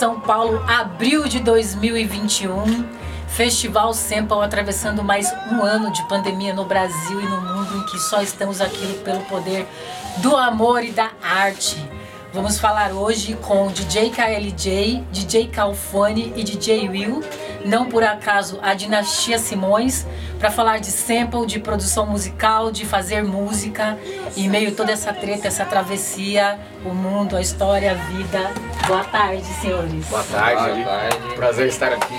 São Paulo, abril de 2021. Festival Sample atravessando mais um ano de pandemia no Brasil e no mundo em que só estamos aqui pelo poder do amor e da arte. Vamos falar hoje com DJ KLJ, DJ Calfone e DJ Will, não por acaso a dinastia Simões, para falar de sample, de produção musical, de fazer música e meio toda essa treta, essa travessia, o mundo, a história, a vida. Boa tarde, senhores. Boa tarde. Boa tarde. Prazer estar aqui.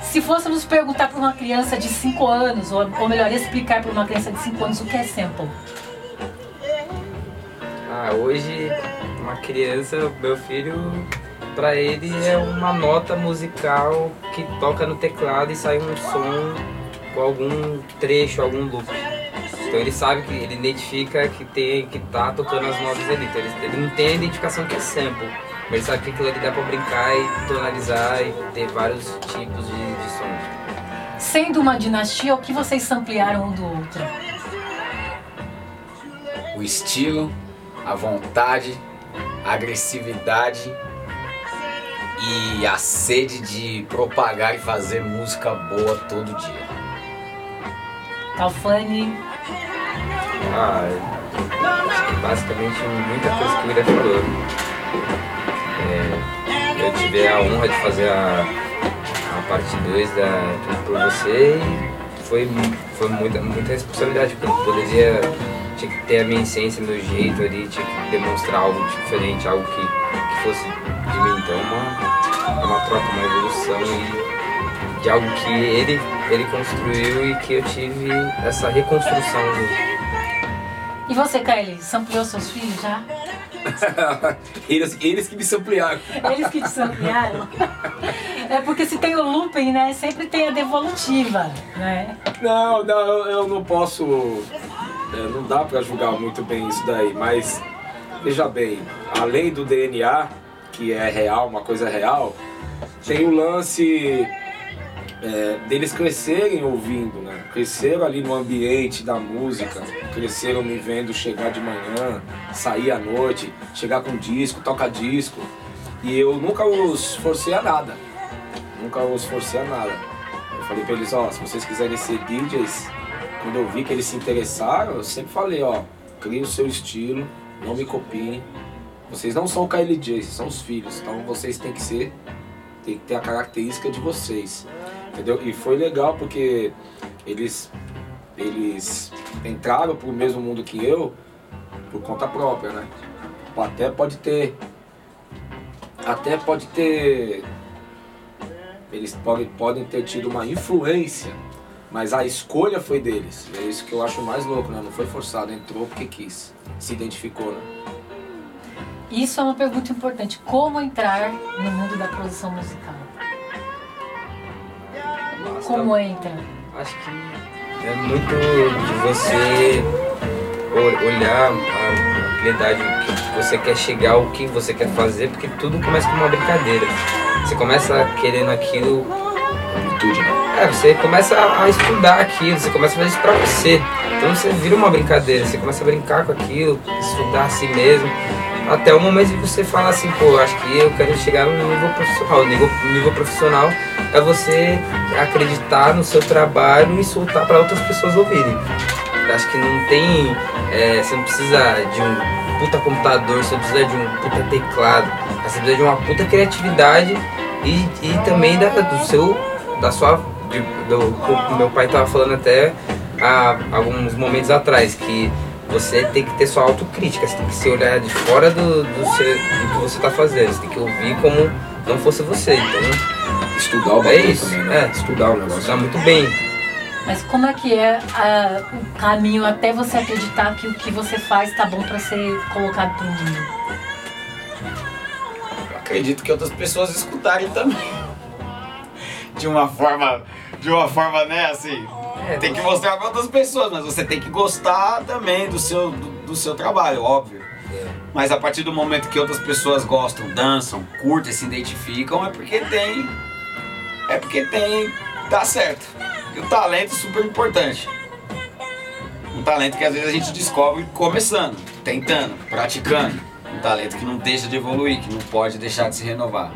Se fôssemos perguntar para uma criança de 5 anos, ou, ou melhor, explicar para uma criança de 5 anos o que é sample. Ah, hoje uma criança, meu filho, pra ele é uma nota musical que toca no teclado e sai um som com algum trecho, algum loop. Então ele sabe que ele identifica que tem que tá tocando as notas ali. Então ele, ele não tem a identificação que é sample, mas ele sabe que aquilo ali dá pra brincar e tonalizar e ter vários tipos de, de som. Sendo uma dinastia, o que vocês ampliaram um do outro? O estilo, a vontade, a agressividade e a sede de propagar e fazer música boa todo dia. Calfani, Ah, basicamente muita coisa que o Ida falou. É, eu tive a honra de fazer a, a parte 2 da Tudo por Você e foi, foi muita, muita responsabilidade, porque eu poderia, tinha que ter a minha essência, meu jeito ali, tinha que demonstrar algo diferente, algo que, que fosse de mim. Então é uma, é uma troca, uma evolução e de algo que ele, ele construiu e que eu tive essa reconstrução do, E você, Kylie, sampleou seus filhos já? eles, eles que me ampliaram. Eles que te samplearam? É porque se tem o looping, né? Sempre tem a devolutiva, né? Não, não, eu, não posso. é, não dá pra julgar muito bem isso daí, mas veja bem, além do DNA, que é real, uma coisa real, tem o lance é, deles crescerem ouvindo, né? Cresceram ali no ambiente da música, cresceram me vendo chegar de manhã, sair à noite, chegar com disco, tocar disco. E eu nunca os forcei a nada. Nunca os forcei a nada. Eu falei pra eles, ó, se vocês quiserem ser DJs, quando eu vi que eles se interessaram, eu sempre falei, ó, crie o seu estilo, não me copiem. Vocês não são o KLJ, vocês são os filhos, então vocês têm que ser, tem que ter a característica de vocês. Entendeu? E foi legal porque eles, eles entraram pro mesmo mundo que eu por conta própria, né? Até pode ter. Até pode ter. Eles podem, podem ter tido uma influência, mas a escolha foi deles. É isso que eu acho mais louco, né? Não foi forçado, entrou porque quis. Se identificou, né? Isso é uma pergunta importante. Como entrar no mundo da produção musical? Como entra? Acho que é muito de você olhar a habilidade que você quer chegar, o que você quer fazer, porque tudo começa com uma brincadeira. Você começa querendo aquilo, Virtude, né? é, você começa a estudar aquilo, você começa a fazer isso pra você. Então você vira uma brincadeira, você começa a brincar com aquilo, estudar a si mesmo. Até o momento de você falar assim, pô, acho que eu quero chegar no nível profissional. O nível, nível profissional é você acreditar no seu trabalho e soltar para outras pessoas ouvirem. Acho que não tem. é, você não precisa de um puta computador, você precisa de um puta teclado. Você precisa de uma puta criatividade e, e também da, do seu. da sua. de- do, meu pai tava falando até há alguns momentos atrás que você tem que ter sua autocrítica, você tem que se olhar de fora do, do, seu- do que você tá fazendo, você tem que ouvir como não fosse você, então Estudar o É isso, também, né? é. Estudar o negócio. está muito bem. Mas como é que é ah, o caminho até você acreditar que o que você faz tá bom pra ser colocado pro mundo? Eu acredito que outras pessoas escutarem também. De uma forma, de uma forma, né, assim. Tem que mostrar para outras pessoas, mas você tem que gostar também do seu, do, do seu trabalho, óbvio. Mas a partir do momento que outras pessoas gostam, dançam, curtem, se identificam, é porque tem. É porque tem. dá certo. E o talento é super importante. Um talento que às vezes a gente descobre começando, tentando, praticando. um talento que não deixa de evoluir, que não pode deixar de se renovar.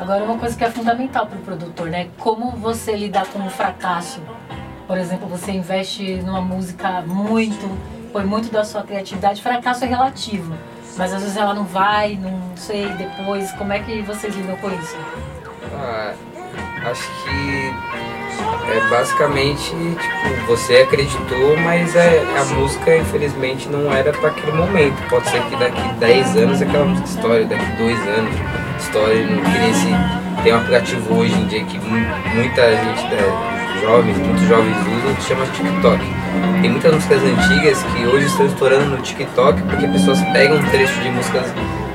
Agora, uma coisa que é fundamental para o produtor, né? Como você lidar com o fracasso. Por exemplo, você investe numa música muito, põe muito da sua criatividade. Fracasso é relativo, mas às vezes ela não vai, não sei, depois. Como é que vocês lidam com isso? Ah, acho que é basicamente, tipo, você acreditou, mas é, a música infelizmente não era para aquele momento. Pode ser que daqui 10 anos aquela música estoure, daqui 2 anos não queria esse. Tem um aplicativo hoje em dia que muita gente, né, jovens, muitos jovens usam, que chama TikTok. Tem muitas músicas antigas que hoje estão estourando no TikTok porque pessoas pegam um trecho de músicas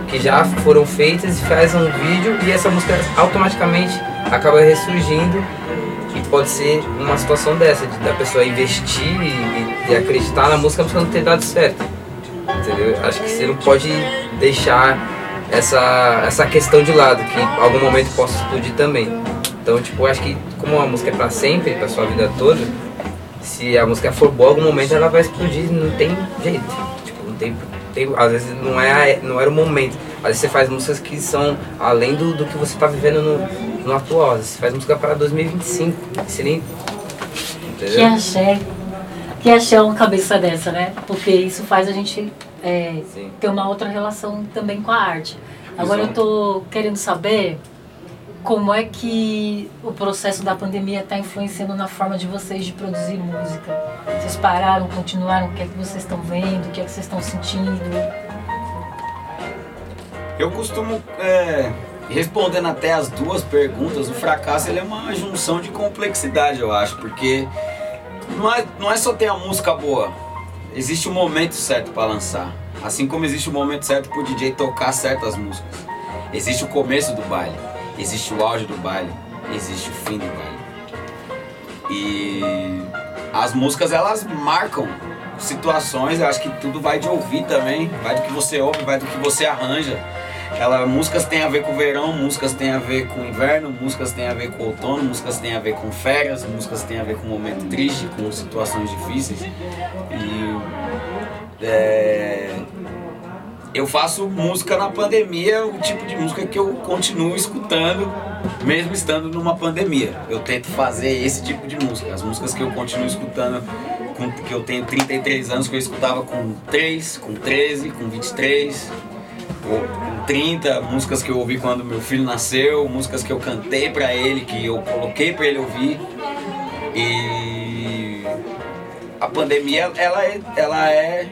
que já foram feitas e fazem um vídeo e essa música automaticamente acaba ressurgindo e pode ser uma situação dessa, de da pessoa investir e, e acreditar na música, a música não ter dado certo. Entendeu? Acho que você não pode deixar essa, essa questão de lado, que em algum momento possa explodir também. Então, tipo, acho que como a música é pra sempre, pra sua vida toda, se a música for boa, algum momento ela vai explodir, não tem jeito. Tipo, não tem, tem às vezes não, é, não era o momento. Às vezes você faz músicas que são além do, do que você está vivendo no, no atual. Você faz música para 2025. Você nem. Entendeu? Que axé. Que axé uma cabeça dessa, né? Porque isso faz a gente é, ter uma outra relação também com a arte. Agora Exato. eu tô querendo saber como é que o processo da pandemia está influenciando na forma de vocês de produzir música. Vocês pararam, continuaram, o que é que vocês estão vendo, o que é que vocês estão sentindo? Eu costumo, é, respondendo até as duas perguntas, o fracasso ele é uma junção de complexidade, eu acho, porque não é, não é só ter a música boa, existe o um momento certo para lançar. Assim como existe o um momento certo para o DJ tocar certas músicas. Existe o começo do baile, existe o auge do baile, existe o fim do baile. E as músicas elas marcam situações, eu acho que tudo vai de ouvir também, vai do que você ouve, vai do que você arranja. Ela, músicas tem a ver com verão, músicas tem a ver com inverno, músicas tem a ver com outono, músicas tem a ver com férias, músicas tem a ver com momento triste, com situações difíceis. E é, eu faço música na pandemia, o tipo de música que eu continuo escutando, mesmo estando numa pandemia. Eu tento fazer esse tipo de música. As músicas que eu continuo escutando, que eu tenho 33 anos, que eu escutava com 3, com 13, com 23 com 30, músicas que eu ouvi quando meu filho nasceu, músicas que eu cantei para ele, que eu coloquei para ele ouvir. E a pandemia, ela é, ela é,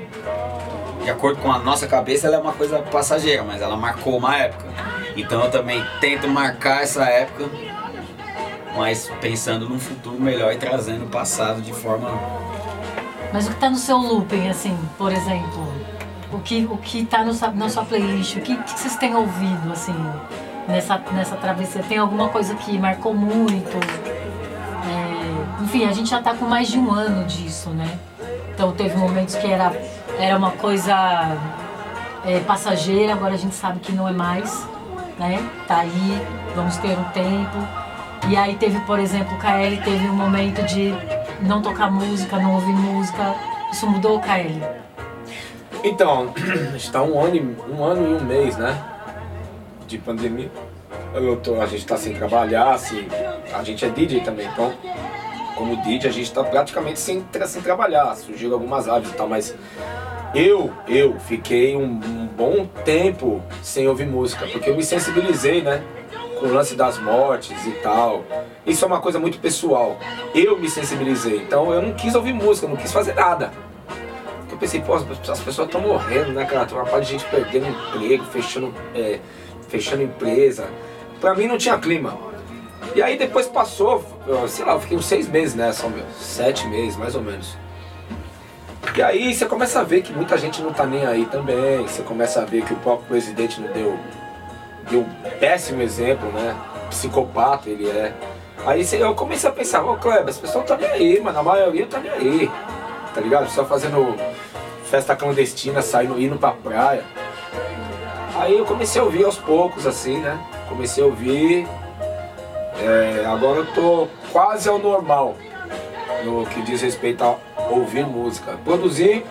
de acordo com a nossa cabeça, ela é uma coisa passageira, mas ela marcou uma época. Então eu também tento marcar essa época, mas pensando num futuro melhor e trazendo o passado de forma. Mas o que está no seu looping, assim, por exemplo? O que o que está na sua playlist, o que, que vocês têm ouvido assim nessa nessa travessia? Tem alguma coisa que marcou muito? É, enfim, a gente já está com mais de um ano disso, né? Então teve momentos que era era uma coisa é, passageira, agora a gente sabe que não é mais, né? Tá aí, vamos ter um tempo. E aí teve, por exemplo, o KL teve um momento de não tocar música, não ouvir música. Isso mudou o? Então, está um ano, e, um ano e um mês, né? De pandemia. Tô, a gente está sem trabalhar, assim, a gente é DJ também, então, como DJ, a gente está praticamente sem, sem trabalhar. Surgiram algumas aves e tal, mas eu, eu fiquei um, um, bom tempo sem ouvir música, porque eu me sensibilizei, né? Com o lance das mortes e tal. Isso é uma coisa muito pessoal. Eu me sensibilizei, então eu não quis ouvir música, não quis fazer nada pensei, pô, as pessoas estão morrendo, né, cara? Tem uma parte de gente perdendo emprego, fechando, é, fechando empresa. Pra mim não tinha clima. E aí depois passou, sei lá, eu fiquei uns seis meses nessa, meu, sete meses mais ou menos. E aí você começa a ver que muita gente não tá nem aí também, você começa a ver que o próprio presidente não deu, deu um péssimo exemplo, né? Psicopata ele é. Aí eu comecei a pensar, ô Kleber, as pessoas estão nem aí, mas a maioria tá nem aí. Tá ligado? Só fazendo festa clandestina, saindo, indo pra praia. Aí eu comecei a ouvir aos poucos, assim, né? Comecei a ouvir. É, agora eu tô quase ao normal no que diz respeito a ouvir música. Produzir,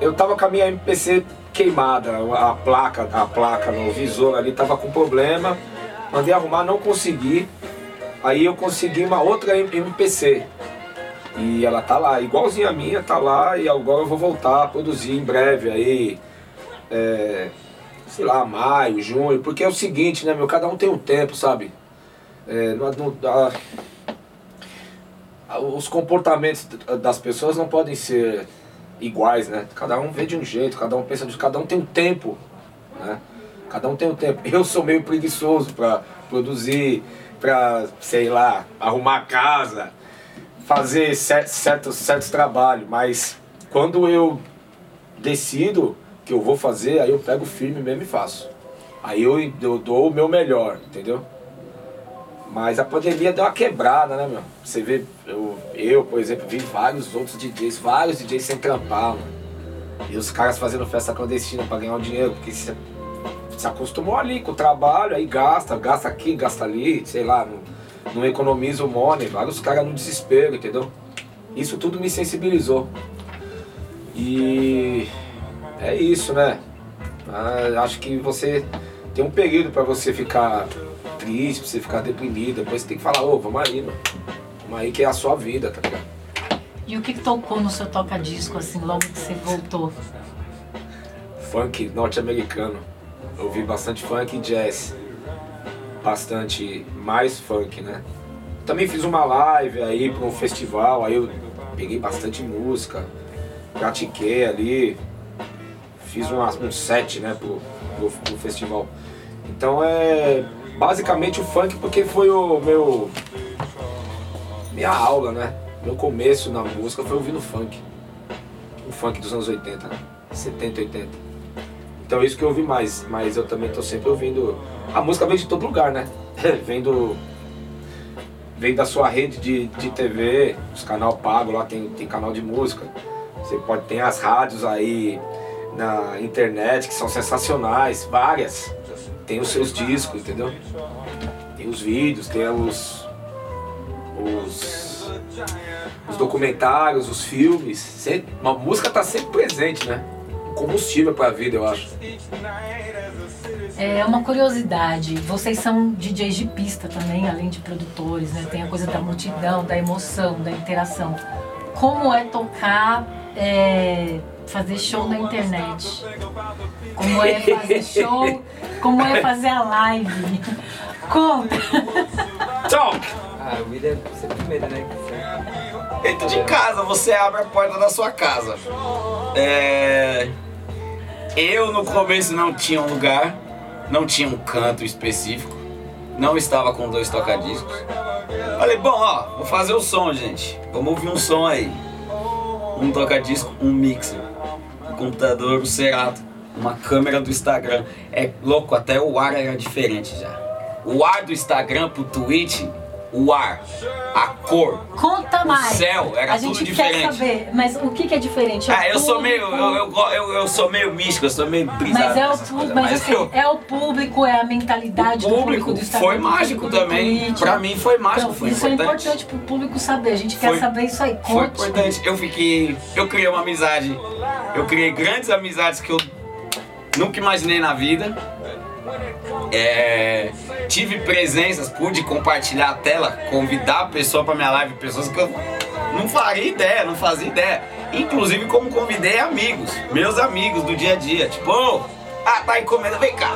eu tava com a minha MPC queimada, a placa, a placa no visor ali tava com problema. Mandei arrumar, não consegui. Aí eu consegui uma outra MPC. E ela tá lá, igualzinha a minha, tá lá e agora eu vou voltar a produzir em breve aí. É, sei lá, maio, junho, porque é o seguinte, né, meu, cada um tem um tempo, sabe? É, não, a, os comportamentos das pessoas não podem ser iguais, né? Cada um vê de um jeito, cada um pensa de cada um tem um tempo, né? Cada um tem um tempo. Eu sou meio preguiçoso para produzir, para sei lá, arrumar casa, fazer certos, certos, certos trabalhos, mas quando eu decido que eu vou fazer, aí eu pego firme mesmo e faço. Aí eu, eu dou o meu melhor, entendeu? Mas a pandemia deu uma quebrada, né, meu? Você vê, eu, eu, por exemplo, vi vários outros DJs, vários DJs sem trampar, mano. E os caras fazendo festa clandestina pra ganhar um dinheiro, porque se, se acostumou ali com o trabalho, aí gasta, gasta aqui, gasta ali, sei lá, não, não economiza o money, vários caras no desespero, entendeu? Isso tudo me sensibilizou. E é isso, né? Ah, acho que você tem um período para você ficar triste, pra você ficar deprimido. Depois você tem que falar, ô, oh, vamos aí, mano. Vamos aí que é a sua vida, tá ligado? E o que, que tocou no seu toca-disco, assim, logo que você voltou? Funk norte-americano. Eu ouvi bastante funk e jazz. Bastante mais funk, né? Também fiz uma live aí para um festival, aí eu peguei bastante música, pratiquei ali, fiz uma, um set né, pro, pro, pro festival. Então é basicamente o funk porque foi o meu minha aula, né? Meu começo na música foi ouvindo funk. O funk dos anos 80, né? 70, 80. Então é isso que eu ouvi mais, mas eu também tô sempre ouvindo. A música vem de todo lugar, né? vem do. Vem da sua rede de, de TV, os canal pago, lá tem, tem canal de música. Você pode ter as rádios aí na internet que são sensacionais, várias tem os seus discos, entendeu? Tem os vídeos, tem os, os, os documentários, os filmes. Sempre, uma música tá sempre presente, né? Combustível para a vida, eu acho. É uma curiosidade, vocês são DJs de pista também, além de produtores, né? Tem a coisa da multidão, da emoção, da interação. Como é tocar é, fazer show na internet. Como é fazer show, como é fazer a live. Conta. Talk! Ah, o William, você primeiro, né? Dentro de casa, você abre a porta da sua casa. É... Eu no começo não tinha um lugar, não tinha um canto específico, não estava com dois tocadiscos. Falei, bom, ó, vou fazer o som, gente. Vamos ouvir um som aí. Um tocadisco, um mixer computador, o Cerato, uma câmera do Instagram. É louco, até o ar era diferente já. O ar do Instagram pro Twitch, o ar, a cor. Conta mais. O céu, era a tudo gente diferente. Quer saber, mas o que, que é diferente? É ah, eu sou meio. Eu, eu, eu, eu, sou meio místico, eu sou meio brisado. Mas é o público, mas, mas assim, eu, é o público, é a mentalidade o público, do público do Instagram. Foi mágico também. Pra mim foi mágico, então, foi isso importante. é importante pro público saber. A gente quer Foi- saber isso aí. Foi Conte. importante. Eu fiquei. Eu criei uma amizade. Eu criei grandes amizades que eu nunca imaginei na vida. É, tive presenças, pude compartilhar a tela, convidar a pessoa para minha live, pessoas que eu não faria ideia, não fazia ideia. Inclusive como convidei amigos, meus amigos do dia a dia. Tipo, "Ô, ah, tá encomenda, vem cá,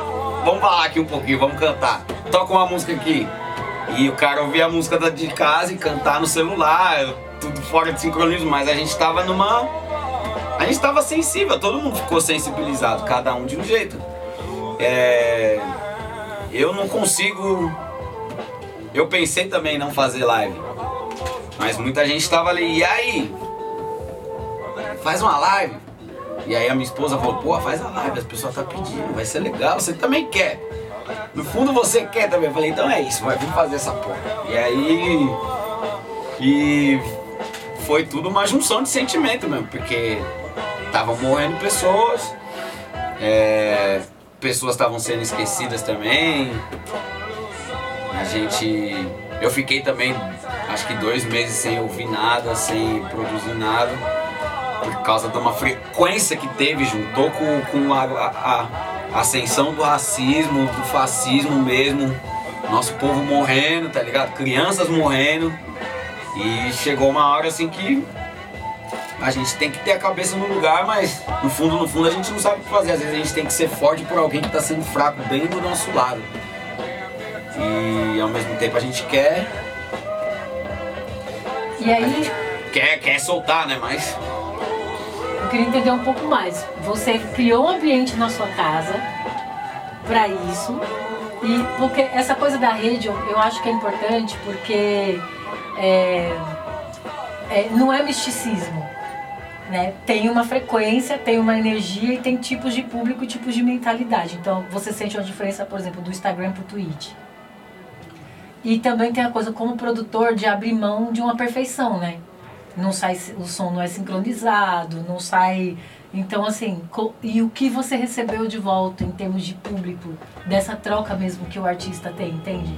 vamos falar aqui um pouquinho, vamos cantar. Toca uma música aqui. E o cara ouvia a música da- de casa e cantar no celular, tudo fora de sincronismo, mas a gente tava numa. A gente tava sensível, todo mundo ficou sensibilizado, cada um de um jeito. É, eu não consigo. Eu pensei também em não fazer live. Mas muita gente tava ali, e aí? Faz uma live. E aí a minha esposa falou, pô, faz a live, as pessoas tá pedindo, vai ser legal, você também quer. No fundo você quer também. Eu falei, então é isso, vai vir fazer essa porra. E aí. E foi tudo uma junção de sentimento mesmo, porque estavam morrendo pessoas, é, pessoas estavam sendo esquecidas também. A gente. Eu fiquei também, acho que dois meses sem ouvir nada, sem produzir nada. por causa de uma frequência que teve, juntou com, com a, a, a ascensão do racismo, do fascismo mesmo, nosso povo morrendo, tá ligado? Crianças morrendo. E chegou uma hora assim que a gente tem que ter a cabeça no lugar, mas no fundo, no fundo a gente não sabe o que fazer. Às vezes a gente tem que ser forte por alguém que está sendo fraco bem do nosso lado. E ao mesmo tempo a gente quer. E aí. Quer, quer soltar, né? Mas. Eu queria entender um pouco mais. Você criou um ambiente na sua casa para isso. E porque essa coisa da rede eu, eu acho que é importante porque é, é, não é misticismo. Né? Tem uma frequência, tem uma energia e tem tipos de público e tipos de mentalidade. Então você sente uma diferença, por exemplo, do Instagram pro Twitch. E também tem a coisa como produtor de abrir mão de uma perfeição, né? Não sai, o som não é sincronizado, não sai. Então, assim, e o que você recebeu de volta em termos de público, dessa troca mesmo que o artista tem, entende?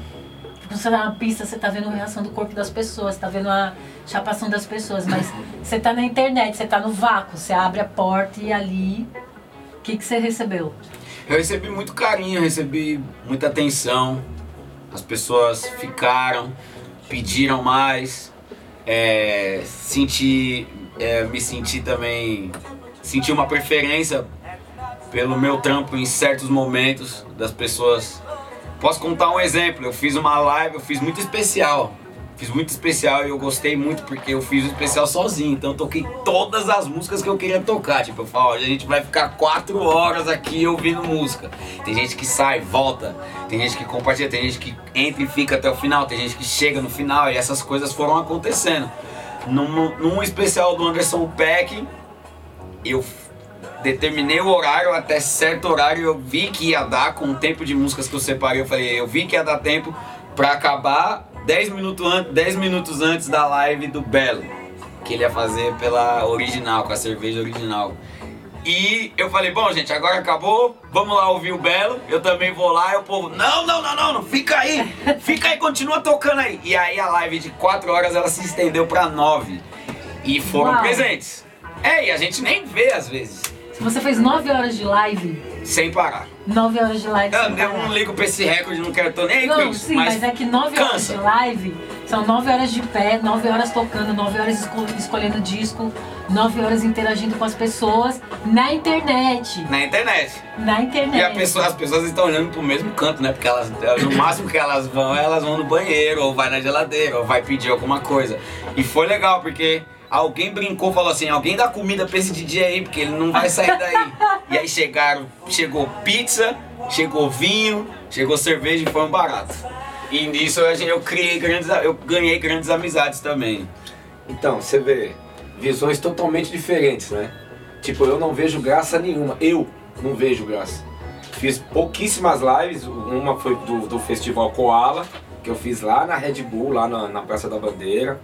Quando você tá na pista, você tá vendo a reação do corpo das pessoas, tá vendo a chapação das pessoas, mas você tá na internet, você tá no vácuo, você abre a porta e ali. O que, que você recebeu? Eu recebi muito carinho, recebi muita atenção. As pessoas ficaram, pediram mais. É, senti, é, me senti também. Senti uma preferência pelo meu trampo em certos momentos das pessoas Posso contar um exemplo? Eu fiz uma live, eu fiz muito especial. Fiz muito especial e eu gostei muito porque eu fiz o especial sozinho. Então eu toquei todas as músicas que eu queria tocar. Tipo, eu falo, a gente vai ficar quatro horas aqui ouvindo música. Tem gente que sai, volta. Tem gente que compartilha, tem gente que entra e fica até o final. Tem gente que chega no final e essas coisas foram acontecendo. Num, num especial do Anderson Peck, eu determinei o horário, até certo horário eu vi que ia dar com o tempo de músicas que eu separei. Eu falei, eu vi que ia dar tempo para acabar 10 minutos, an 10 minutos antes da live do Belo, que ele ia fazer pela original, com a cerveja original. E eu falei, bom gente, agora acabou, vamos lá ouvir o Belo, eu também vou lá, e o povo, não, não, não, não, não, fica aí, fica aí, continua tocando aí. E aí a live de 4 horas ela se estendeu para 9 e foram Uau. presentes. É, e a gente nem vê às vezes. Você fez 9 horas de live. Sem parar. 9 horas de live. Eu, eu não ligo pra esse recorde, não quero tô nem aí não, com isso. Sim, mas, mas é que 9 horas de live são 9 horas de pé, 9 horas tocando, 9 horas escol escolhendo disco, 9 horas interagindo com as pessoas na internet. Na internet. Na internet. E pessoa, as pessoas estão olhando pro mesmo canto, né? Porque elas, no máximo que elas vão, elas vão no banheiro, ou vai na geladeira, ou vai pedir alguma coisa. E foi legal, porque Alguém brincou, falou assim, alguém dá comida pra esse DJ aí, porque ele não vai sair daí. e aí chegaram, chegou pizza, chegou vinho, chegou cerveja e foi um barato. E nisso eu, eu criei grandes, eu ganhei grandes amizades também. Então, você vê visões totalmente diferentes, né? Tipo, eu não vejo graça nenhuma. Eu não vejo graça. Fiz pouquíssimas lives, uma foi do, do Festival Koala, que eu fiz lá na Red Bull, lá na, na Praça da Bandeira.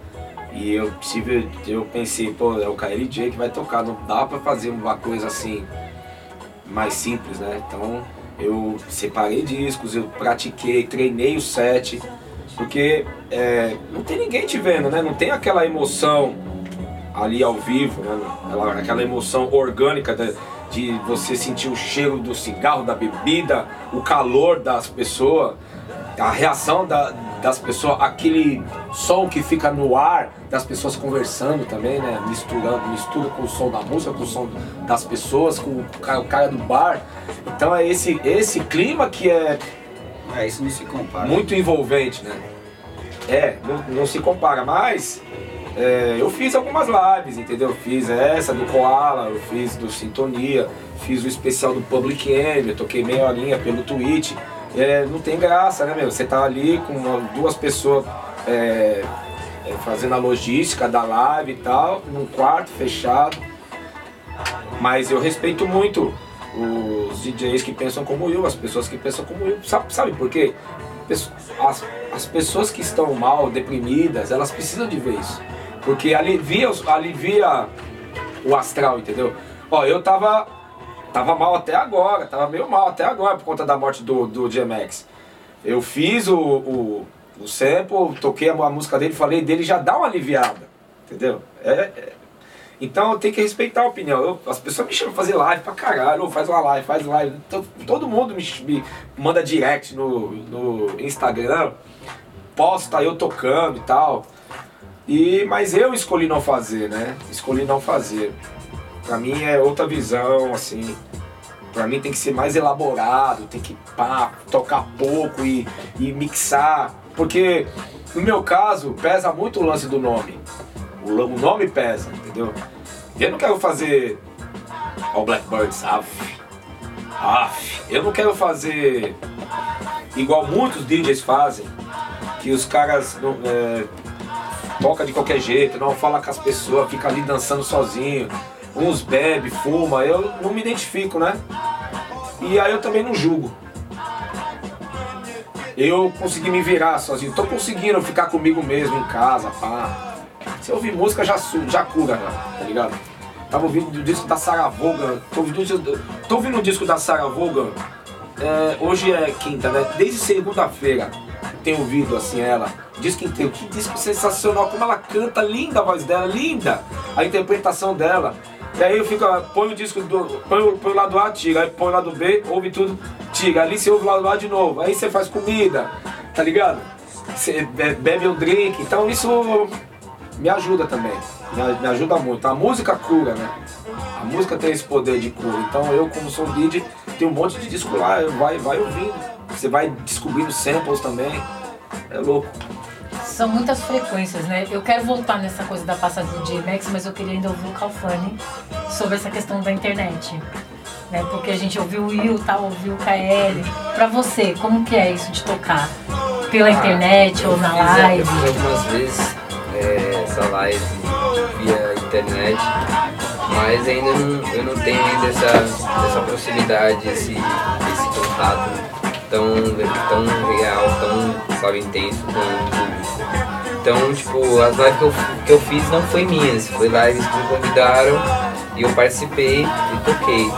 E eu tive, eu pensei, pô, é o KLJ que vai tocar, não dá pra fazer uma coisa assim mais simples, né? Então eu separei discos, eu pratiquei, treinei o set, porque é, não tem ninguém te vendo, né? Não tem aquela emoção ali ao vivo, né? Aquela emoção orgânica de, de você sentir o cheiro do cigarro, da bebida, o calor das pessoas, a reação da, das pessoas, aquele som que fica no ar, das pessoas conversando também, né? Misturando, mistura com o som da música, com o som das pessoas, com o cara, do bar. Então é esse, esse clima que é. É, isso não se compara. Muito envolvente, né? É, não, não se compara, mas é, eu fiz algumas lives, entendeu? Fiz essa do Koala, eu fiz do Sintonia, fiz o especial do Public Enemy, eu toquei meia horinha pelo Twitch é, não tem graça, né, meu? Você tá ali com uma, duas pessoas é, é, fazendo a logística da live e tal, num quarto fechado. Mas eu respeito muito os DJs que pensam como eu, as pessoas que pensam como eu. Sabe, sabe por quê? As, as pessoas que estão mal, deprimidas, elas precisam de ver isso. Porque alivia, alivia o astral, entendeu? Ó, eu tava Tava mal até agora, tava meio mal até agora por conta da morte do, do DMX. Eu fiz o, o, o sample, toquei a, música dele, falei dele, já dá uma aliviada, entendeu? É, é, Então eu tenho que respeitar a opinião. Eu, as pessoas me chamam pra fazer live pra caralho, faz uma live, faz live. Então, todo mundo me, me, manda direct no, no Instagram, posta eu tocando e tal. E, mas eu escolhi não fazer, né? Escolhi não fazer. Pra mim é outra visão, assim. Pra mim tem que ser mais elaborado, tem que pá, tocar pouco e, e mixar. Porque no meu caso pesa muito o lance do nome. O, o nome pesa, entendeu? Eu não quero fazer All Blackbirds, af, af. Eu não quero fazer igual muitos DJs fazem, que os caras não, é, toca de qualquer jeito, não fala com as pessoas, fica ali dançando sozinho. Uns bebe, fuma, eu não me identifico, né? E aí eu também não julgo. Eu consegui me virar sozinho, tô conseguindo ficar comigo mesmo em casa, pá. Se eu ouvir música já, já cura, já, tá ligado? Tava ouvindo o disco da Sarah Vaughan, tô ouvindo, tô ouvindo o disco da Sarah Vaughan, é, hoje é quinta, né? Desde segunda-feira tenho ouvido assim ela, disco inteiro, que disco sensacional, como ela canta, linda a voz dela, linda a interpretação dela. E aí eu fico, põe o disco, do, põe, põe o lado A, tira, aí põe o lado B, ouve tudo, tira, ali você ouve o lado A de novo, aí você faz comida, tá ligado? Você bebe um drink, então isso me ajuda também. Me, ajuda muito. A música cura, né? A música tem esse poder de cura. Então eu, como sou DJ, tenho um monte de disco lá, vai, vai ouvindo. Você vai descobrindo samples também. É louco. São muitas frequências, né? Eu quero voltar nessa coisa da passagem do DMX, mas eu queria ainda ouvir o Calfani sobre essa questão da internet. Né? Porque a gente ouviu o Will, tá, ouviu o KL. Pra você, como que é isso de tocar? Pela ah, internet ou na live? Algumas vezes é, essa live via internet, mas ainda não, eu não tenho ainda essa, essa proximidade, esse, esse contato tão, tão real, tão sabe, intenso com o público. Então, tipo, as lives que eu, que eu fiz não foi minhas, foi lives que me convidaram e eu participei e toquei.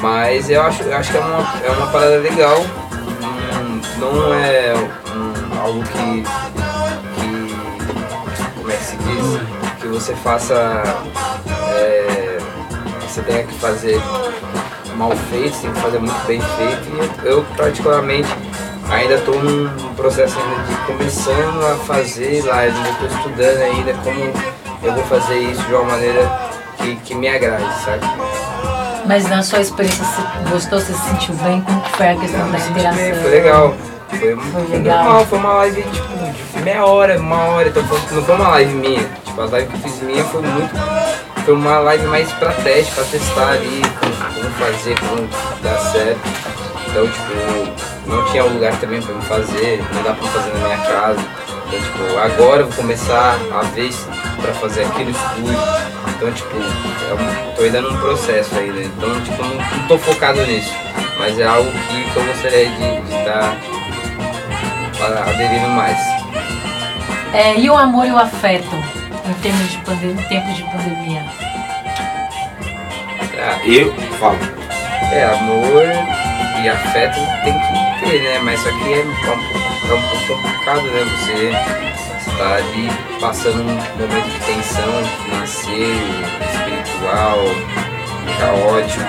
Mas eu acho, eu acho que é uma, é uma parada legal, hum, não é algo que que você faça. É, você tenha que fazer mal feito, tem que fazer muito bem feito. E eu, particularmente, ainda estou num processo ainda de começando a fazer live, estou estudando ainda como eu vou fazer isso de uma maneira que, que me agrade, sabe? Mas na sua experiência, você gostou, você se sentiu bem? Como foi a questão Não, da inspiração? Bem, foi legal. Foi, foi legal. normal, foi uma live tipo, de meia hora, uma hora, então não foi uma live minha. Tipo, a live que eu fiz minha foi muito. Foi uma live mais pra teste, pra testar ali, como, como fazer, como dar certo. Então, tipo, não tinha lugar também pra me fazer, não dá pra fazer na minha casa. Então, tipo, agora eu vou começar a ver pra fazer aqui no estúdio. Então, tipo, eu tô ainda num processo ainda. Então, tipo, não, não tô focado nisso. Mas é algo que, que eu gostaria de estar aderindo mais. É, e o amor e o afeto em termos de pandemia, em tempos de pandemia? É, eu falo. É, amor e afeto tem que né? Mas só que é um pouco, é um pouco complicado, né? Você está ali passando um momento de tensão financeiro, espiritual, caótico,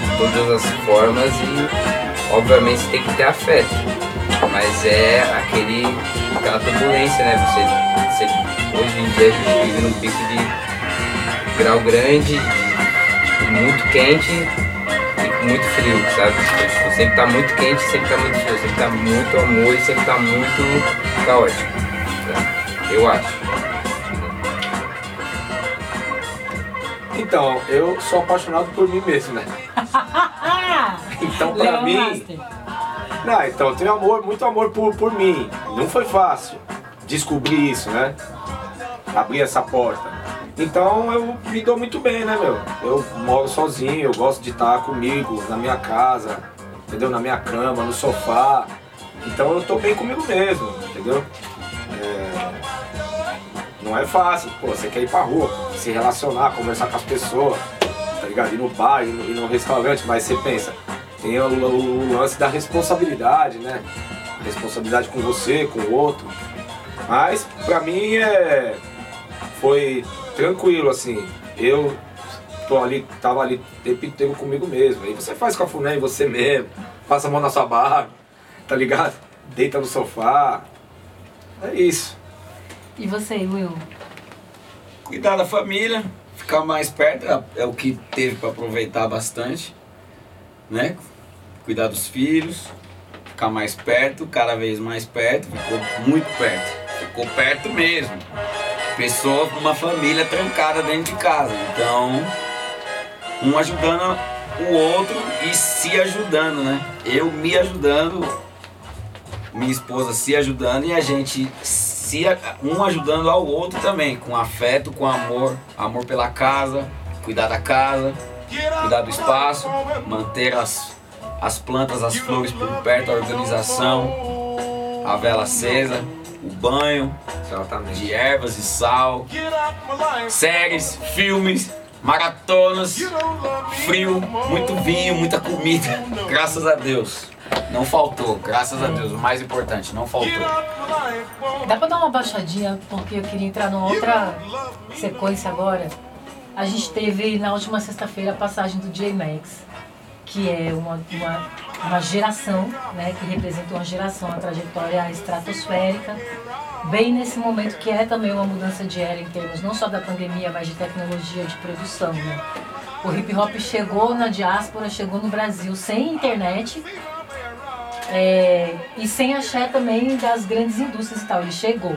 de todas as formas e obviamente tem que ter afeto mas é aquele, aquela turbulência, né? Você, você, hoje em dia a gente vive num pico de grau grande, tipo, muito quente muito frio, sabe? Tipo, sempre tá muito quente, sempre tá muito frio, sempre tá muito amor e sempre tá muito caótico. Tá? Eu acho. Então, eu sou apaixonado por mim mesmo, né? então, pra mim, não, então eu tenho amor, muito amor por, por mim. Não foi fácil descobrir isso, né? Abrir essa porta. Então eu me dou muito bem, né, meu? Eu moro sozinho, eu gosto de estar comigo, na minha casa, entendeu? Na minha cama, no sofá. Então eu tô bem comigo mesmo, entendeu? É... Não é fácil, pô, você quer ir pra rua, se relacionar, conversar com as pessoas, tá ligado? Ir no bar, ir no, ir no restaurante, mas você pensa, tem o, o, lance da responsabilidade, né? Responsabilidade com você, com o outro. Mas pra mim é foi tranquilo assim. eu tô ali, tava ali tempo inteiro comigo mesmo. Aí você faz cafuné em você mesmo, passa a mão na sua barra, tá ligado? Deita no sofá. É isso. E você, Will? Cuidar da família, ficar mais perto, é- é o que teve para aproveitar bastante, né? Cuidar dos filhos, ficar mais perto, cada vez mais perto, ficou muito perto, ficou perto mesmo. Pessoa, uma família trancada dentro de casa, então um ajudando o outro e se ajudando, né? Eu me ajudando, minha esposa se ajudando e a gente se um ajudando ao outro também, com afeto, com amor, amor pela casa, cuidar da casa, cuidar do espaço, manter as, as plantas, as flores por perto, a organização, a vela acesa, o banho Exatamente. de ervas e sal, séries, filmes, maratonas, frio, muito vinho, muita comida. Graças a Deus. Não faltou, graças a Deus. O mais importante, não faltou. Dá pra dar uma baixadinha, porque eu queria entrar numa outra sequência agora. A gente teve na última sexta-feira a passagem do J-Max, que é uma, uma, uma geração, né, que representa uma geração, uma trajetória estratosférica, bem nesse momento que é também uma mudança de era em termos não só da pandemia, mas de tecnologia de produção. Né? O hip hop chegou na diáspora, chegou no Brasil sem internet, é, e sem axé também das grandes indústrias e tal, ele chegou.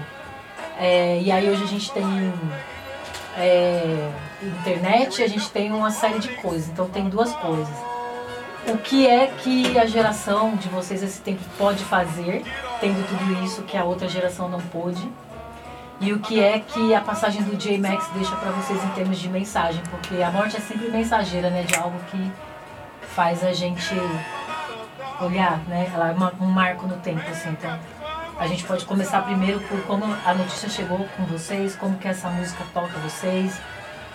É, e aí hoje a gente tem é, internet, a gente tem uma série de coisas. Então tem duas coisas. O que é que a geração de vocês esse tempo pode fazer, tendo tudo isso que a outra geração não pôde? E o que é que a passagem do J-Max deixa para vocês em termos de mensagem? Porque a morte é sempre mensageira, né? De algo que faz a gente olhar, né? Ela é um marco no tempo, assim. Então, a gente pode começar primeiro por como a notícia chegou com vocês, como que essa música toca vocês,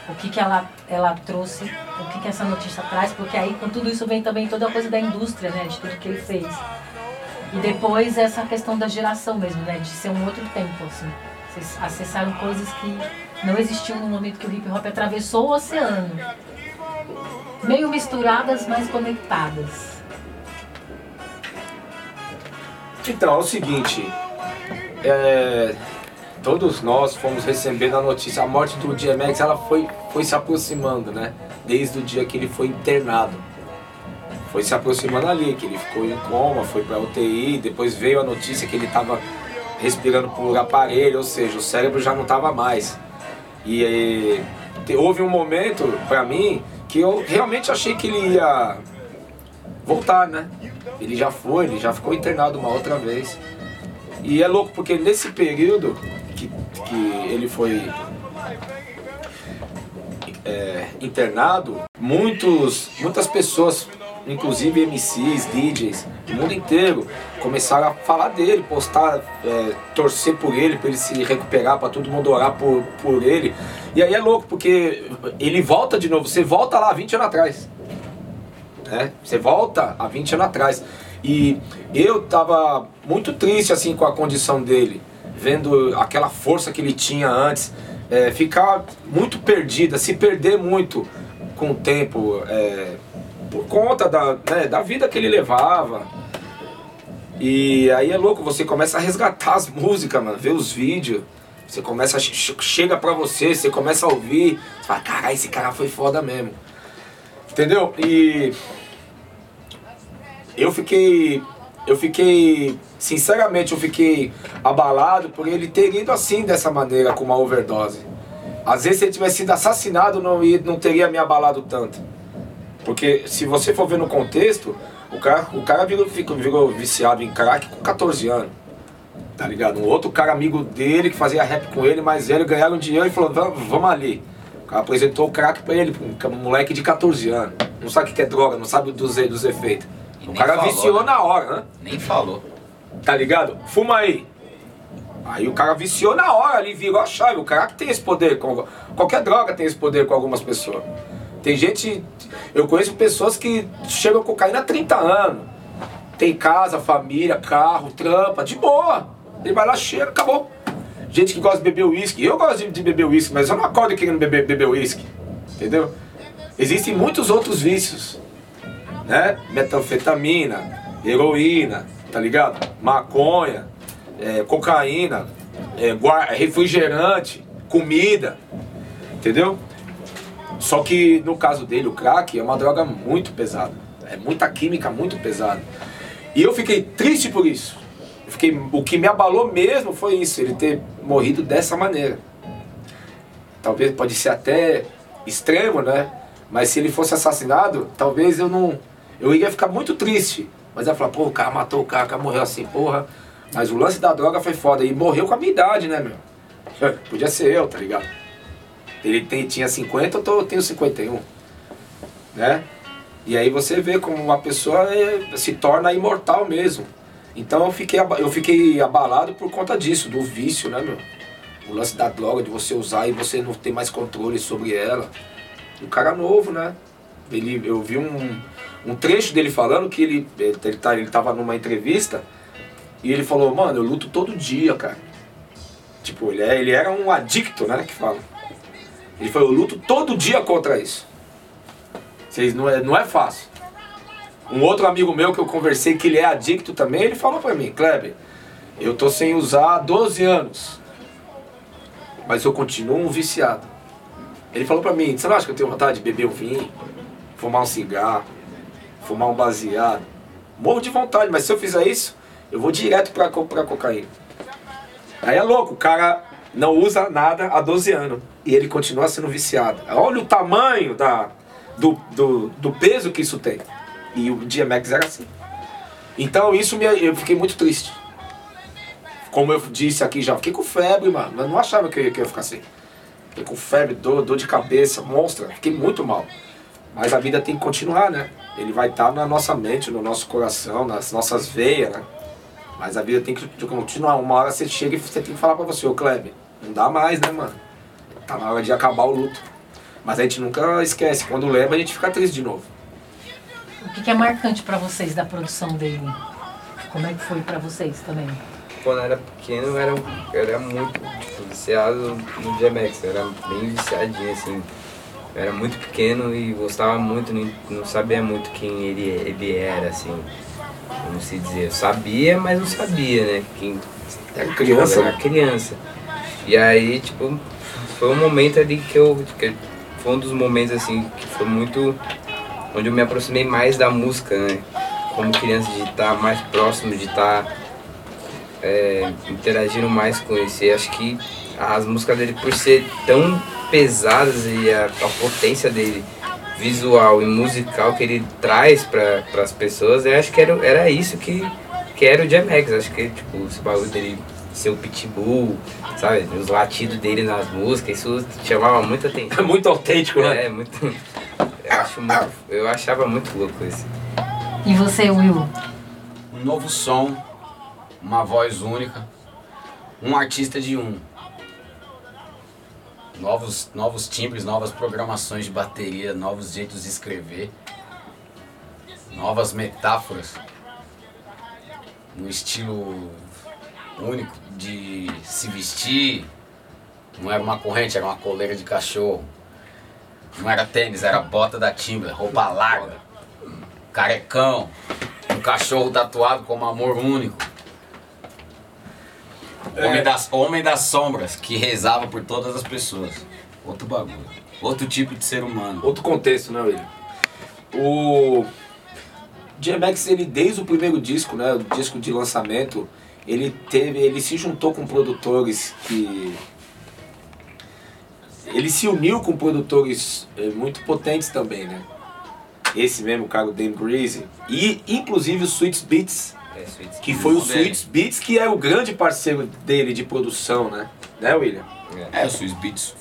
o que que ela, ela trouxe, o que que essa notícia traz, porque aí com tudo isso vem também toda a coisa da indústria, né? De tudo que ele fez. E depois essa questão da geração mesmo, né? De ser um outro tempo, assim. Vocês acessaram coisas que não existiam no momento que o hip hop atravessou o oceano. Meio misturadas, mas conectadas. Então, é o seguinte, é, todos nós fomos recebendo a notícia, a morte do DMX, ela foi, foi se aproximando, né? Desde o dia que ele foi internado. Foi se aproximando ali, que ele ficou em coma, foi pra UTI, depois veio a notícia que ele estava respirando por aparelho, ou seja, o cérebro já não estava mais. E te- houve um momento, pra mim, que eu realmente achei que ele ia voltar, né? Ele já foi, ele já ficou internado uma outra vez. E é louco porque nesse período que, que ele foi é, internado, muitos, muitas pessoas, inclusive MCs, DJs, do mundo inteiro, começaram a falar dele, postar, é, torcer por ele, para ele se recuperar, para todo mundo orar por, por ele. E aí é louco porque ele volta de novo, você volta lá 20 anos atrás né? Você volta há 20 anos atrás. E eu tava muito triste assim com a condição dele, vendo aquela força que ele tinha antes, é, ficar muito perdida, se perder muito com o tempo, é, por conta da, né, da vida que ele levava. E aí é louco, você começa a resgatar as músicas, mano, ver os vídeos. Você começa, a, che- chega pra você, você começa a ouvir, você fala, caralho, esse cara foi foda mesmo. Entendeu? E eu fiquei. Eu fiquei. Sinceramente, eu fiquei abalado por ele ter ido assim, dessa maneira, com uma overdose. Às vezes, se ele tivesse sido assassinado, não, não teria me abalado tanto. Porque se você for ver no contexto, o cara, o cara virou, virou viciado em crack com 14 anos. Tá ligado? Um outro cara amigo dele que fazia rap com ele, mais velho, ganharam dinheiro e falou: "Vamos- vamos ali. O cara apresentou o crack pra ele, um moleque de 14 anos. Não sabe o que é droga, não sabe dos, dos efeitos. O cara falou, viciou né? na hora, né? Nem falou. Tá ligado? Fuma aí. Aí o cara viciou na hora ali, virou a chave. O cara tem esse poder. Com, qualquer droga tem esse poder com algumas pessoas. Tem gente. Eu conheço pessoas que chegam cocaína há 30 anos. Tem casa, família, carro, trampa, de boa. Ele vai lá, cheira, acabou. Gente que gosta de beber uísque. Eu gosto de, de beber uísque, mas eu não acordo querendo beber, beber uísque. Entendeu? Existem muitos outros vícios, né? Metanfetamina, heroína, tá ligado? Maconha, é, cocaína, é, refrigerante, comida, entendeu? Só que no caso dele, o crack é uma droga muito pesada. É muita química muito pesada. E eu fiquei triste por isso. Eu fiquei, o que me abalou mesmo foi isso, ele ter morrido dessa maneira. Talvez pode ser até extremo, né? Mas se ele fosse assassinado, talvez eu não. Eu iria ficar muito triste. Mas ia falar, pô, o cara matou o cara, o cara morreu assim, porra. Mas o lance da droga foi foda. E morreu com a minha idade, né, meu? Podia ser eu, tá ligado? Ele tem, tinha 50, eu, tô, eu tenho 51. Né? E aí você vê como uma pessoa é, se torna imortal mesmo. Então eu fiquei, eu fiquei abalado por conta disso, do vício, né, meu? O lance da droga, de você usar e você não ter mais controle sobre ela. Um cara novo, né? Ele, eu vi um, um trecho dele falando que ele, ele, tá, ele tava numa entrevista e ele falou, mano, eu luto todo dia, cara. Tipo, ele, é, ele era um adicto, né, que fala. Ele falou, eu luto todo dia contra isso. Vocês, não, é, não é fácil. Um outro amigo meu que eu conversei, que ele é adicto também, ele falou pra mim, Kleber, eu tô sem usar há 12 anos. Mas eu continuo um viciado. Ele falou pra mim, você não acha que eu tenho vontade de beber um vinho, fumar um cigarro, fumar um baseado? Morro de vontade, mas se eu fizer isso, eu vou direto pra, pra cocaína. Aí é louco, o cara não usa nada há 12 anos e ele continua sendo viciado. Olha o tamanho da, do, do, do peso que isso tem. E o DMX era assim. Então isso me, eu fiquei muito triste. Como eu disse aqui já, fiquei com febre, mano. Eu não achava que eu, que eu ia ficar assim. Fiquei com febre, dor, dor de cabeça, monstra. Fiquei muito mal. Mas a vida tem que continuar, né? Ele vai estar na nossa mente, no nosso coração, nas nossas veias, né? Mas a vida tem que continuar. Uma hora você chega e você tem que falar pra você, ô Kleber, não dá mais, né, mano? Tá na hora de acabar o luto. Mas a gente nunca esquece. Quando lembra, a gente fica triste de novo. O que, é marcante para vocês da produção dele? Como é que foi para vocês também? Quando eu era pequeno, eu era, eu era muito tipo, viciado no DMX. Eu era bem viciadinho, assim. Eu era muito pequeno e gostava muito, não, não sabia muito quem ele, ele era, assim. Como se dizer. Eu sabia, mas não sabia, né? Quem, era criança. Era criança. E aí, tipo, foi um momento ali que eu. Que foi um dos momentos assim que foi muito. onde eu me aproximei mais da música, né? Como criança, de estar mais próximo, de estar é, interagindo mais com isso. E acho que as músicas dele, por ser tão pesadas e a, a potência dele visual e musical que ele traz para as pessoas, eu acho que era, era isso que, que era o Jam Acho que tipo, esse bagulho dele ser o pitbull, sabe? Os latidos dele nas músicas, isso chamava muita atenção. É muito autêntico, né? É, muito. Eu, acho muito, eu achava muito louco isso. E você, Will? Um novo som, uma voz única, um artista de um. Novos, novos timbres, novas programações de bateria, novos jeitos de escrever, novas metáforas no estilo único de se vestir. Não era uma corrente, era uma coleira de cachorro. Não era tênis, era bota da Timber, roupa larga, carecão, um cachorro tatuado como amor único. É. Homem, das, homem das sombras, que rezava por todas as pessoas. Outro bagulho. Outro tipo de ser humano. Outro contexto, né, William? O DMX, ele desde o primeiro disco, né, o disco de lançamento, ele teve, ele se juntou com produtores que ele se uniu com produtores é, muito potentes também, né? Esse mesmo cara, o Dan Breezy, e inclusive o Sweets Beats, é, Sweets que foi o Sweets Beats que é o grande parceiro dele de produção, né? Né, William? É, é o Sweets Beats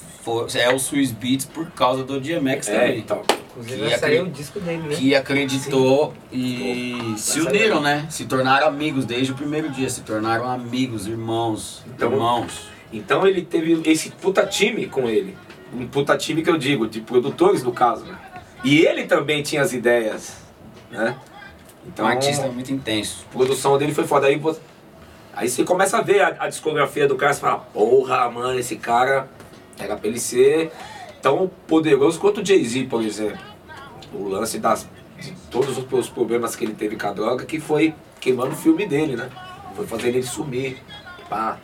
é o Swiss Beats por causa do DMX é, também. Então. Inclusive que saiu o disco dele, né? Que acreditou Sim. e Pô, se uniram, né? Se tornaram amigos desde o primeiro dia, se tornaram amigos, irmãos, então, irmãos. Então ele teve esse puta time com ele. Um puta time que eu digo, de produtores no caso, né? E ele também tinha as ideias, né? Então, um artista muito intenso. A produção dele foi foda. Aí, aí você começa a ver a, a discografia do cara e fala, porra, mano, esse cara era pra ele ser tão poderoso quanto o Jay-Z, por exemplo. O lance das, de todos os problemas que ele teve com a droga, que foi queimando o filme dele, né? Foi fazendo ele sumir. Pá.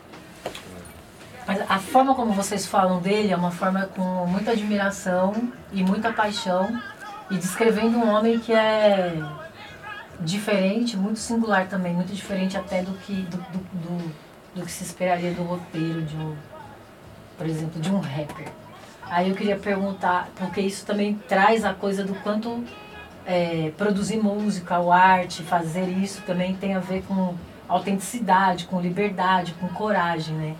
Mas a forma como vocês falam dele é uma forma com muita admiração e muita paixão e descrevendo um homem que é diferente, muito singular também, muito diferente até do que do, do, do, do que se esperaria do roteiro de um, por exemplo, de um rapper. Aí eu queria perguntar, porque isso também traz a coisa do quanto é, produzir música ou arte, fazer isso também tem a ver com autenticidade, com liberdade, com coragem, né?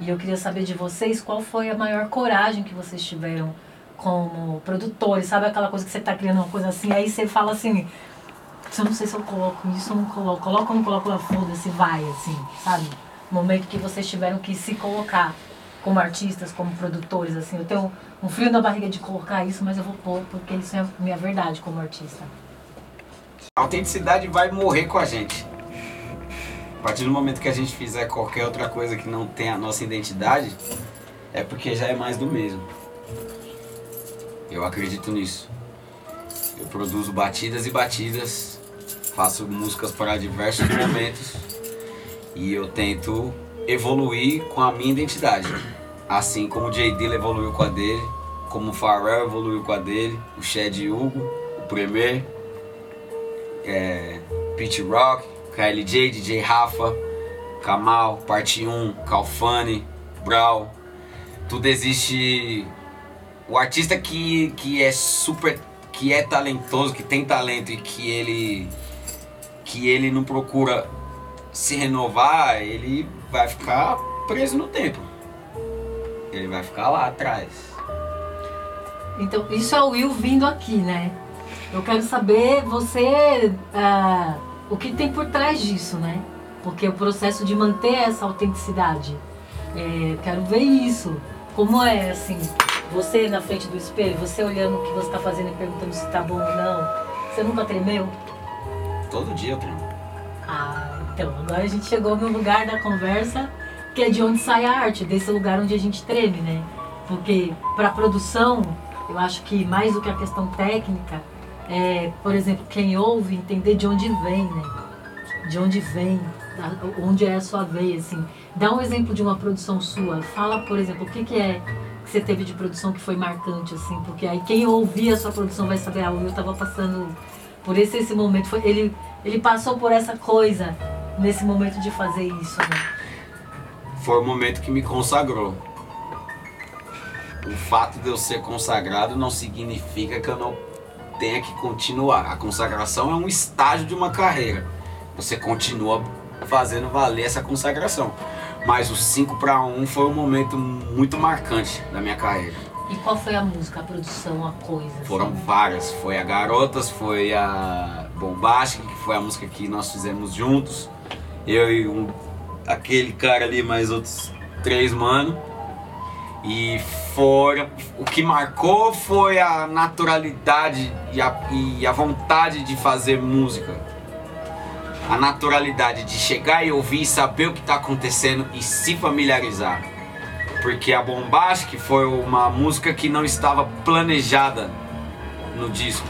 E eu queria saber de vocês qual foi a maior coragem que vocês tiveram como produtores, sabe aquela coisa que você está criando uma coisa assim, aí você fala assim, eu não sei se eu coloco isso ou não coloco, coloco ou não coloco, foda-se, vai, assim, sabe? Momento que vocês tiveram que se colocar como artistas, como produtores, assim, eu tenho um frio na barriga de colocar isso, mas eu vou pôr porque isso é a minha verdade como artista. A autenticidade vai morrer com a gente. A partir do momento que a gente fizer qualquer outra coisa que não tenha a nossa identidade, é porque já é mais do mesmo. Eu acredito nisso. Eu produzo batidas e batidas, faço músicas para diversos momentos e eu tento evoluir com a minha identidade. Assim como o J. Evoluiu com a dele, como o Pharrell evoluiu com a dele, o Chad Hugo, o Premier, é, Pete Rock, KLJ, DJ Rafa, Kamal, Parte 1, Calfani, Brau. Tudo existe. O artista que, que é super. que é talentoso, que tem talento e que ele. Que ele não procura se renovar, ele vai ficar preso no tempo. Ele vai ficar lá atrás. Então, isso é o Will vindo aqui, né? Eu quero saber, você, uh, o que tem por trás disso, né? Porque o processo de manter essa autenticidade. É, quero ver isso. Como é, assim, você na frente do espelho, você olhando o que você está fazendo e perguntando se está bom ou não. Você nunca tremeu? Todo dia tremo. Ah, então, agora a gente chegou no lugar da conversa, que é de onde sai a arte, desse lugar onde a gente treme, né? Porque para produção, eu acho que mais do que a questão técnica, é, por exemplo, quem ouve entender de onde vem, né? De onde vem, onde é a sua veia, assim. Dá um exemplo de uma produção sua. Fala, por exemplo, o que, que é que você teve de produção que foi marcante, assim, porque aí quem ouvir a sua produção vai saber, ah, eu estava passando por esse, esse momento. Foi, ele, ele passou por essa coisa nesse momento de fazer isso, né? Foi o momento que me consagrou. O fato de eu ser consagrado não significa que eu não tenha que continuar. A consagração é um estágio de uma carreira. Você continua fazendo valer essa consagração. Mas o 5 para 1 foi um momento muito marcante da minha carreira. E qual foi a música, a produção, a coisa? Foram assim? várias. Foi a Garotas, foi a Bombástica, que foi a música que nós fizemos juntos eu e um, aquele cara ali, mais outros três mano. E foram, o que marcou foi a naturalidade e a, e a vontade de fazer música. A naturalidade de chegar e ouvir, saber o que está acontecendo e se familiarizar. Porque a Bombastic foi uma música que não estava planejada no disco.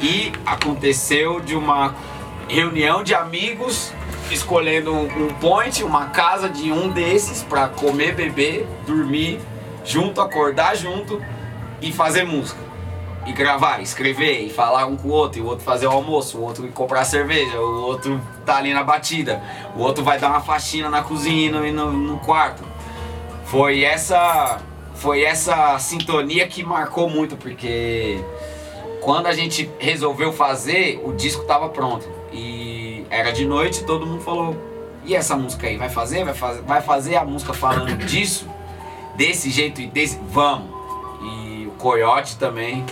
E aconteceu de uma reunião de amigos escolhendo um point, uma casa de um desses para comer, beber, dormir junto, acordar junto e fazer música. E gravar, escrever, e falar um com o outro, e o outro fazer o almoço, o outro comprar cerveja, o outro tá ali na batida, o outro vai dar uma faxina na cozinha e no, no quarto. Foi essa foi essa sintonia que marcou muito, porque quando a gente resolveu fazer, o disco estava pronto. E era de noite, todo mundo falou: "E essa música aí vai fazer? Vai fazer, vai fazer a música falando disso? Desse jeito e desse, vamos". E o Coyote também,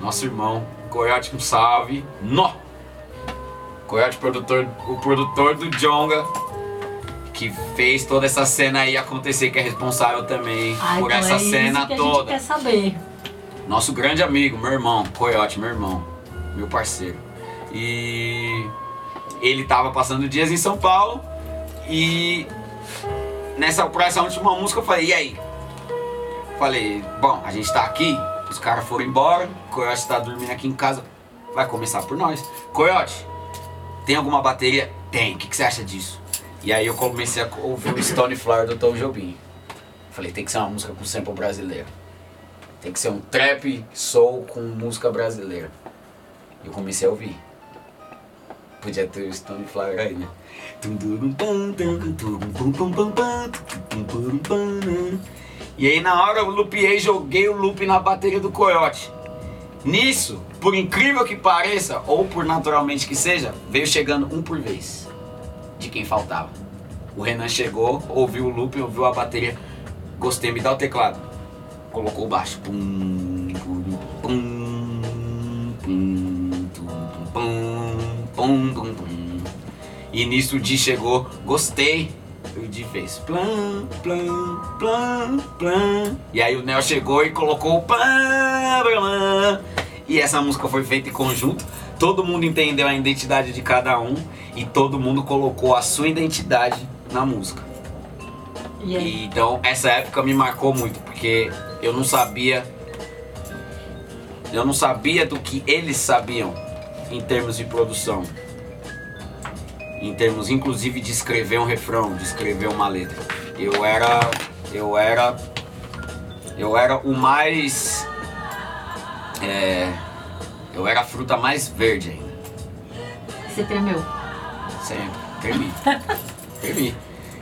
nosso irmão, Coyote um salve. Nó. Coyote produtor, o produtor do Jonga que fez toda essa cena aí acontecer, que é responsável também ah, por então essa é cena que toda. A gente quer saber. Nosso grande amigo, meu irmão, Coyote, meu irmão, meu parceiro. E ele estava passando dias em São Paulo e nessa, pra essa última música eu falei, e aí? falei, bom, a gente tá aqui, os caras foram embora, Coyote tá dormindo aqui em casa, vai começar por nós. Coyote, tem alguma bateria? Tem, o que, que você acha disso? E aí eu comecei a ouvir o Stone Flower do Tom Jobim. Falei, tem que ser uma música com sample brasileiro. Tem que ser um trap soul com música brasileira. E eu comecei a ouvir. Podia ter o Stone Flower aí, né? E aí na hora eu lupiei, joguei o loop na bateria do Coyote. Nisso, por incrível que pareça, ou por naturalmente que seja, veio chegando um por vez de quem faltava. O Renan chegou, ouviu o loop, ouviu a bateria, gostei, me dá o teclado. Colocou o baixo. E nisso o Di chegou, gostei. O Di fez plan, plan, plan, plan. E aí o Neo chegou e colocou o plan. E essa música foi feita em conjunto. Todo mundo entendeu a identidade de cada um e todo mundo colocou a sua identidade na música. E aí? E, então essa época me marcou muito, porque eu não sabia. Eu não sabia do que eles sabiam em termos de produção. Em termos inclusive de escrever um refrão, de escrever uma letra. Eu era. Eu era. Eu era o mais. É, eu era a fruta mais verde ainda. Você tremeu. Sempre. Tremi. Tremi.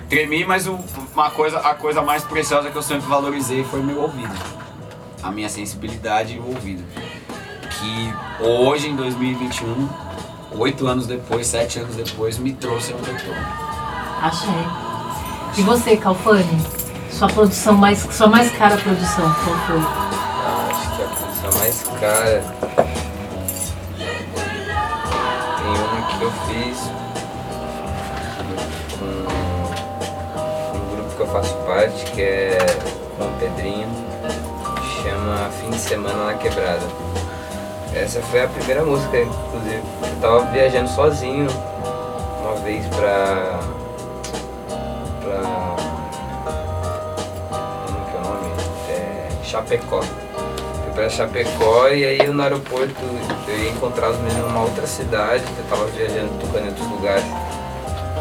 Tremi, mas o- uma coisa, a coisa mais preciosa que eu sempre valorizei foi meu ouvido. A minha sensibilidade e o ouvido. Que hoje, em 2021, oito anos depois, sete anos depois, me trouxe onde eu tô. Achei. E você, Calfani? Sua produção mais. Sua mais cara produção, qual foi? Ah, acho que a produção mais cara. Tem uma que eu fiz faço parte, que é com Pedrinho, chama Fim de Semana na Quebrada. Essa foi a primeira música, inclusive. Eu tava viajando sozinho uma vez pra. pra. como que é o nome? É, Chapecó. Fui pra Chapecó e aí no aeroporto eu ia encontrar os meninos numa outra cidade, que eu tava viajando, tocando em outros lugares.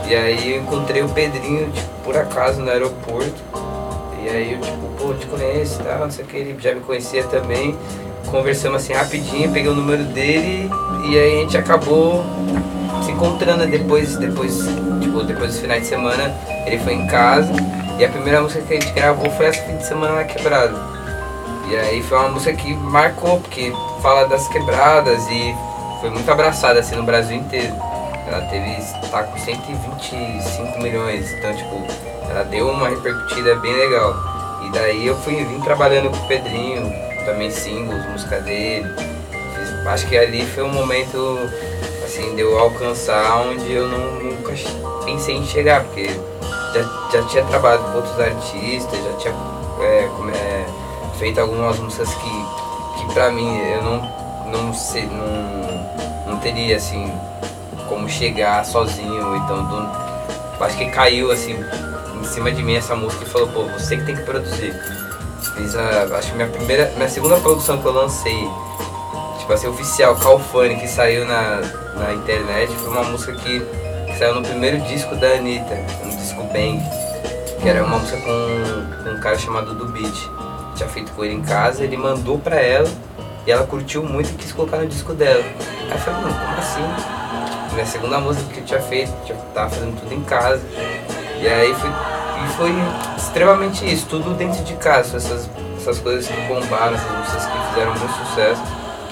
E aí eu encontrei o Pedrinho, tipo, por acaso no aeroporto. E aí eu tipo, pô, te conheço e tal, não sei o que, ele já me conhecia também. Conversamos assim rapidinho, peguei o número dele e aí a gente acabou se encontrando depois, depois, tipo, depois dos finais de semana, ele foi em casa e a primeira música que a gente gravou foi essa fim de semana na quebrada. E aí foi uma música que marcou, porque fala das quebradas e foi muito abraçada assim no Brasil inteiro. Ela teve, tá com 125 milhões, então tipo, ela deu uma repercutida bem legal. E daí eu fui vim trabalhando com o Pedrinho, também singles, música dele. Acho que ali foi um momento assim, de eu alcançar onde eu não, nunca pensei em chegar, porque já, já tinha trabalhado com outros artistas, já tinha é, é, feito algumas músicas que, que pra mim eu não, não, sei, não, não teria assim como chegar sozinho, então do- acho que caiu assim em cima de mim essa música e falou, pô, você que tem que produzir. Fiz a, acho que minha primeira, minha segunda produção que eu lancei, tipo assim, oficial, Calfani, que saiu na, na internet, foi uma música que, saiu no primeiro disco da Anitta, no disco Bang, que era uma música com, com um cara chamado Do Beat. Tinha feito com ele em casa, ele mandou pra ela e ela curtiu muito e quis colocar no disco dela. Aí eu falei, mano, como assim? Minha segunda música que eu tinha feito, eu tava fazendo tudo em casa. E aí foi, e foi extremamente isso, tudo dentro de casa, essas, essas coisas que bombaram, essas músicas que fizeram muito sucesso.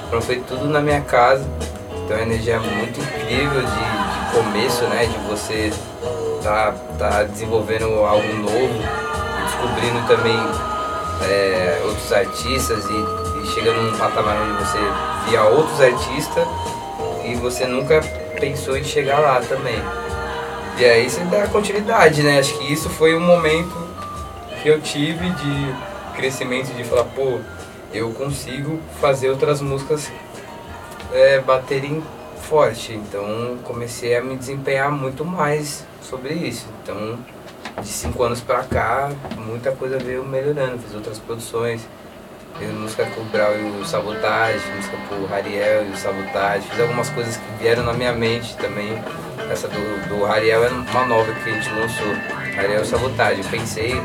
Então foi tudo na minha casa. Então a energia é muito incrível de, de começo, né? De você tá, tá desenvolvendo algo novo, descobrindo também é, outros artistas e, e chegando num patamar onde você via outros artistas e você nunca pensou em chegar lá também. E aí você dá continuidade, né? Acho que isso foi um momento que eu tive de crescimento, de falar, pô, eu consigo fazer outras músicas é, baterem forte. Então comecei a me desempenhar muito mais sobre isso. Então de cinco anos pra cá, muita coisa veio melhorando, fiz outras produções. Fiz música com o Brau e o Sabotage, música com o Hariel e o Sabotage. Fiz algumas coisas que vieram na minha mente também. Essa do, do Hariel é uma nova que a gente lançou. Hariel e o Sabotage. Eu pensei,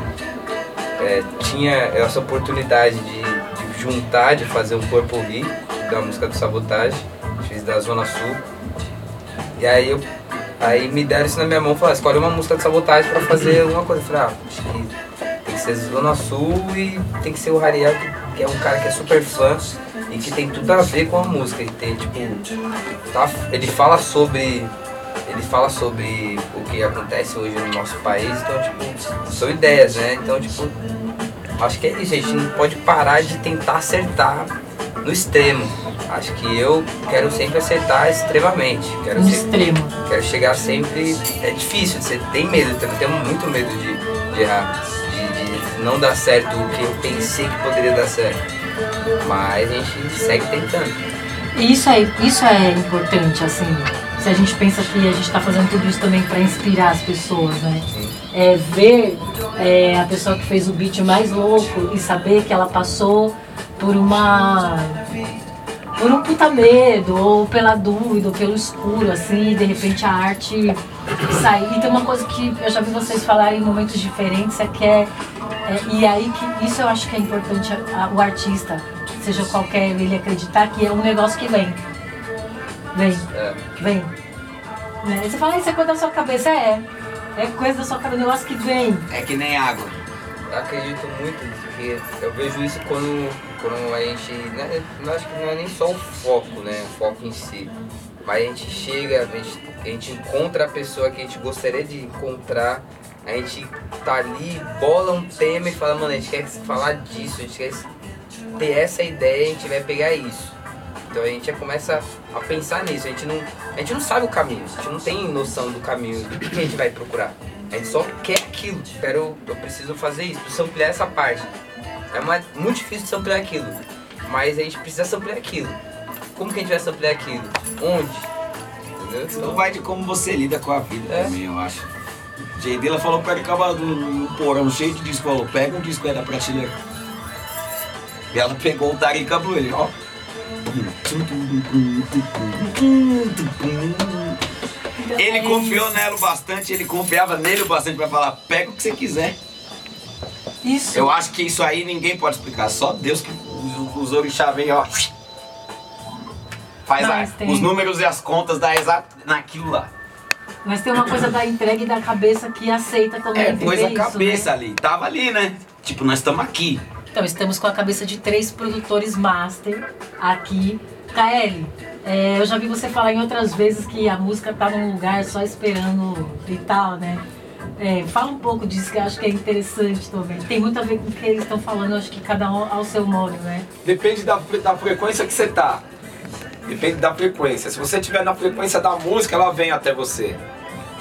é, tinha essa oportunidade de, de, juntar, de fazer um corpo ouvir da música do Sabotage. Fiz da Zona Sul. E aí eu Aí me deram isso na minha mão e falaram, escolhe uma música de sabotagem pra fazer uma coisa. Eu falei, ah, acho que tem que ser Zona Sul e tem que ser o Rariel, que é um cara que é super fã e que tem tudo a ver com a música. Ele tem, tipo, tá, ele fala sobre. Ele fala sobre o que acontece hoje no nosso país, então tipo, são ideias, né? Então tipo, acho que é isso, a gente não pode parar de tentar acertar no extremo. Acho que eu quero sempre acertar extremamente. Quero no sempre, extremo. Quero chegar sempre. É difícil, você tem medo, eu tenho muito medo de, de errar, de, de não dar certo o que eu pensei que poderia dar certo. Mas a gente segue tentando. Isso é, isso é importante, assim. Se a gente pensa que a gente está fazendo tudo isso também para inspirar as pessoas, né? Sim. É ver é, a pessoa que fez o beat mais louco e saber que ela passou por uma por um puta medo, ou pela dúvida, ou pelo escuro, assim, e de repente a arte sair. E tem uma coisa que eu já vi vocês falarem em momentos diferentes, é que é, é e aí que isso eu acho que é importante a, a, o artista, seja qualquer ele acreditar que é um negócio que vem. Vem. É. Vem. Né? Você fala, isso é coisa da sua cabeça, é. É coisa da sua cabeça, um negócio que vem. É que nem água. Eu acredito muito que eu vejo isso quando, quando a gente. Né, eu acho que não é nem só o foco, né? O foco em si. Mas a gente chega, a gente, a gente encontra a pessoa que a gente gostaria de encontrar, a gente tá ali, bola um tema e fala, mano, a gente quer falar disso, a gente quer ter essa ideia, a gente vai pegar isso. Então a gente já começa a pensar nisso, a gente não, a gente não sabe o caminho, a gente não tem noção do caminho, do que a gente vai procurar. A gente só quer aquilo. Quero, eu preciso fazer isso, preciso ampliar essa parte. É uma, muito difícil de ampliar aquilo. Mas a gente precisa ampliar aquilo. Como que a gente vai ampliar aquilo? Onde? Entendeu? Então vai de como você lida com a vida É. também, eu acho. Jay falou para ele acabar do no porão cheio de disco, falou, pega um disco aí da prateleira. E ela pegou o Tarica Blue, ele, ó. Ele confiou nela o bastante, ele confiava nele o bastante pra falar, pega o que você quiser. Isso. Eu acho que isso aí ninguém pode explicar, só Deus que os, os orixá vem, ó. Faz a- Mas tem- os números e as contas dá exato naquilo lá. Mas tem uma coisa da entrega e da cabeça que aceita também. É, pôs a isso, cabeça né? ali, tava ali, né? Tipo, nós estamos aqui. Então, estamos com a cabeça de três produtores master aqui. KL, é, eu já vi você falar em outras vezes que a música tá num lugar só esperando e tal, né? É, fala um pouco disso que eu acho que é interessante também. Tem muito a ver com o que eles estão falando, eu acho que cada um ao seu modo, né? Depende da, da frequência que você tá. Depende da frequência. Se você estiver na frequência da música, ela vem até você.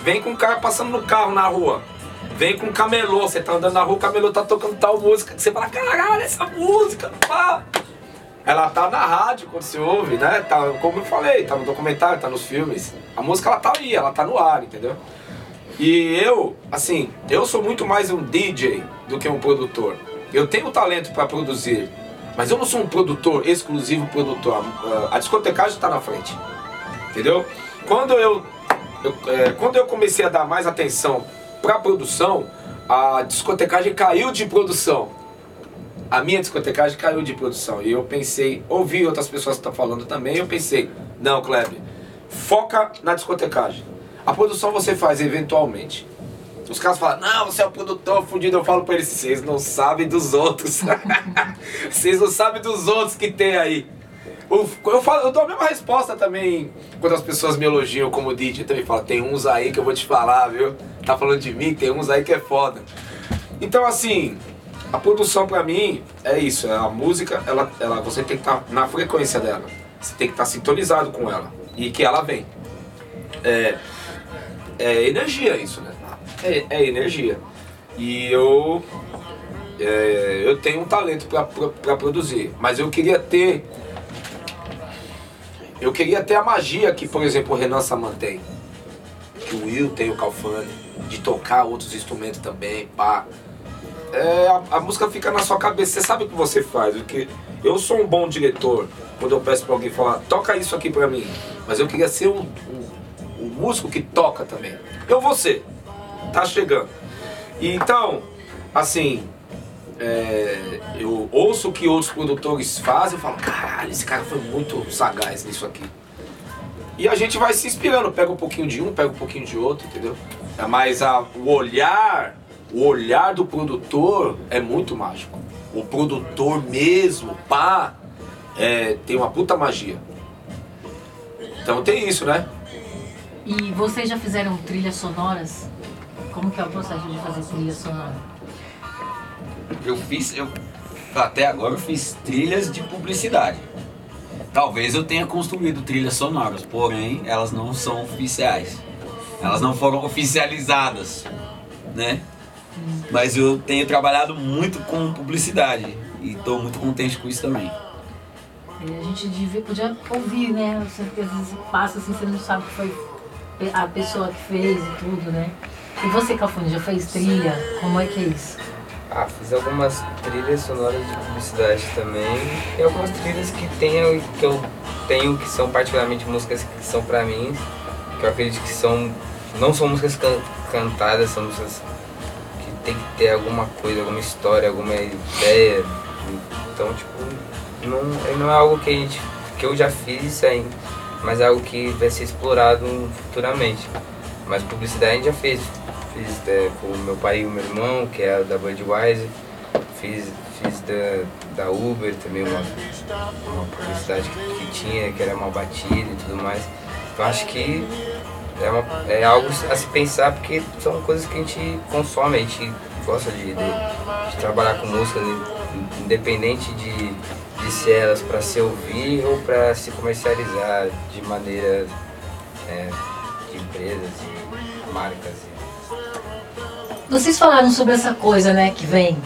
Vem com o cara passando no carro na rua. Vem com o camelô. Você tá andando na rua, o camelô tá tocando tal música. Você fala, caralho, essa música, pá. Ela tá na rádio quando você ouve, né? Tá, como eu falei, tá no documentário, tá nos filmes. A música ela tá aí, ela tá no ar, entendeu? E eu, assim, eu sou muito mais um DJ do que um produtor. Eu tenho talento para produzir, mas eu não sou um produtor, exclusivo produtor. A- A discotecagem está na frente, entendeu? Quando eu, eu, é, quando eu comecei a dar mais atenção para produção, a discotecagem caiu de produção. A minha discotecagem caiu de produção. E eu pensei, ouvi outras pessoas que estão falando também, eu pensei, não, Kleber, foca na discotecagem. A produção você faz eventualmente. Os caras falam, não, você é o produtor fudido. Eu falo pra eles, vocês não sabem dos outros. vocês não sabem dos outros que tem aí. O- Eu, falo, eu dou a mesma resposta também quando as pessoas me elogiam como DJ. Eu também falo, tem uns aí que eu vou te falar, viu? Tá falando de mim, tem uns aí que é foda. Então, assim, a produção pra mim é isso. é A música, ela, ela, você tem que estar na frequência dela. Você tem que estar sintonizado com ela. E que ela vem. É, é energia isso, né? É, é energia. E eu é, eu tenho um talento para produzir, mas eu queria ter eu queria ter a magia que, por exemplo, o Renan Saman tem. do Will tem o Calfani, de tocar outros instrumentos também, pá. É, a, a, música fica na sua cabeça, você sabe o que você faz. Porque eu sou um bom diretor quando eu peço pra alguém falar, toca isso aqui pra mim. Mas eu queria ser um, um, um músico que toca também. Eu vou ser. Tá chegando. E então, assim, é, eu ouço o que outros produtores fazem e falo, caralho, esse cara foi muito sagaz nisso aqui. E a gente vai se inspirando, pega um pouquinho de um, pega um pouquinho de outro, entendeu? É, mas a, o olhar, o olhar do produtor é muito mágico. O produtor mesmo, pá, é, tem uma puta magia. Então tem isso, né? E vocês já fizeram trilhas sonoras? Como que é o processo de fazer trilha sonora? Eu fiz, eu, até agora eu fiz trilhas de publicidade. Talvez eu tenha construído trilhas sonoras, porém elas não são oficiais. Elas não foram oficializadas, né? Mas eu tenho trabalhado muito com publicidade e estou muito contente com isso também. É, a gente devia, podia ouvir, né? Às vezes passa assim, você não sabe que foi a pessoa que fez e tudo, né? E você, Cafune, já fez trilha? Como é que é isso? Ah, fiz algumas trilhas sonoras de publicidade também. E algumas trilhas que, tenho, que eu tenho que são particularmente músicas que são pra mim, que eu acredito que são. Não são músicas can, cantadas, são músicas que tem que ter alguma coisa, alguma história, alguma ideia. Então, tipo, não, não é algo que a gente. que eu já fiz ainda, mas é algo que vai ser explorado futuramente. Mas publicidade a gente já fez Fiz é, com o meu pai e o meu irmão, que é da Budweiser. Fiz, fiz da, da Uber também, uma, uma publicidade que, que tinha, que era mal batida e tudo mais. Então acho que é, uma, é algo a se pensar porque são coisas que a gente consome, a gente gosta de, de, de trabalhar com música, independente de, de ser elas para se ouvir ou para se comercializar de maneira é, de empresas e marcas. Vocês falaram sobre essa coisa, né, que vem,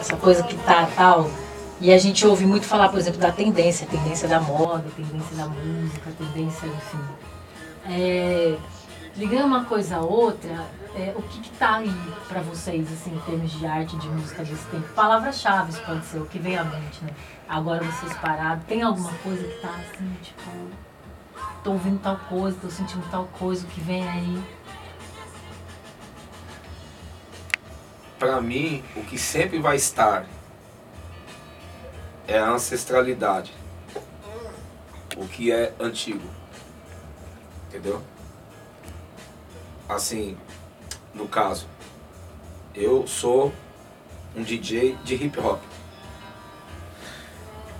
essa coisa que tá tal, e a gente ouve muito falar, por exemplo, da tendência, tendência da moda, tendência da música, tendência, enfim. É, ligando uma coisa a outra, é, o que está aí para vocês, assim, em termos de arte, de música desse tempo? Palavras-chave pode ser, o que vem à mente, né? Agora vocês parados, tem alguma coisa que tá assim, tipo, tô ouvindo tal coisa, tô sentindo tal coisa, o que vem aí? Para mim, o que sempre vai estar é a ancestralidade. O que é antigo. Entendeu? Assim, no caso, eu sou um DJ de hip hop.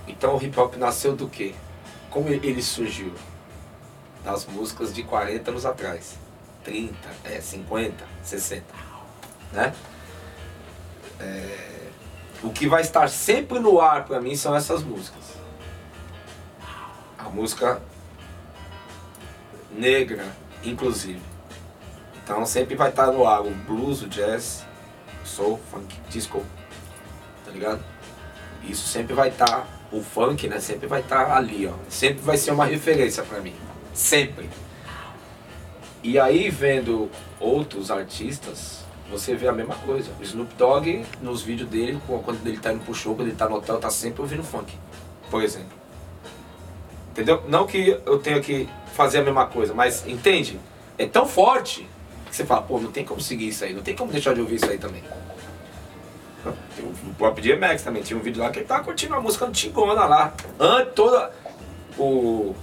Então o hip hop nasceu do quê? Como ele surgiu? Das músicas de 40 anos atrás. 30, é, 50, 60. Né? É, o que vai estar sempre no ar para mim são essas músicas. A música negra, inclusive. Então sempre vai estar no ar o blues, o jazz, soul, funk, disco, tá ligado? Isso sempre vai estar, o funk, né? Sempre vai estar ali, ó. Sempre vai ser uma referência para mim. Sempre. E aí vendo outros artistas, você vê a mesma coisa. O Snoop Dogg, nos vídeos dele, quando ele tá indo pro show, quando ele tá no hotel, tá sempre ouvindo funk, por exemplo. Entendeu? Não que eu tenha que fazer a mesma coisa, mas entende? É tão forte que você fala, pô, não tem como seguir isso aí, não tem como deixar de ouvir isso aí também. O próprio DMX também tinha um vídeo lá que ele tava curtindo a música antigona lá. Antes toda. O,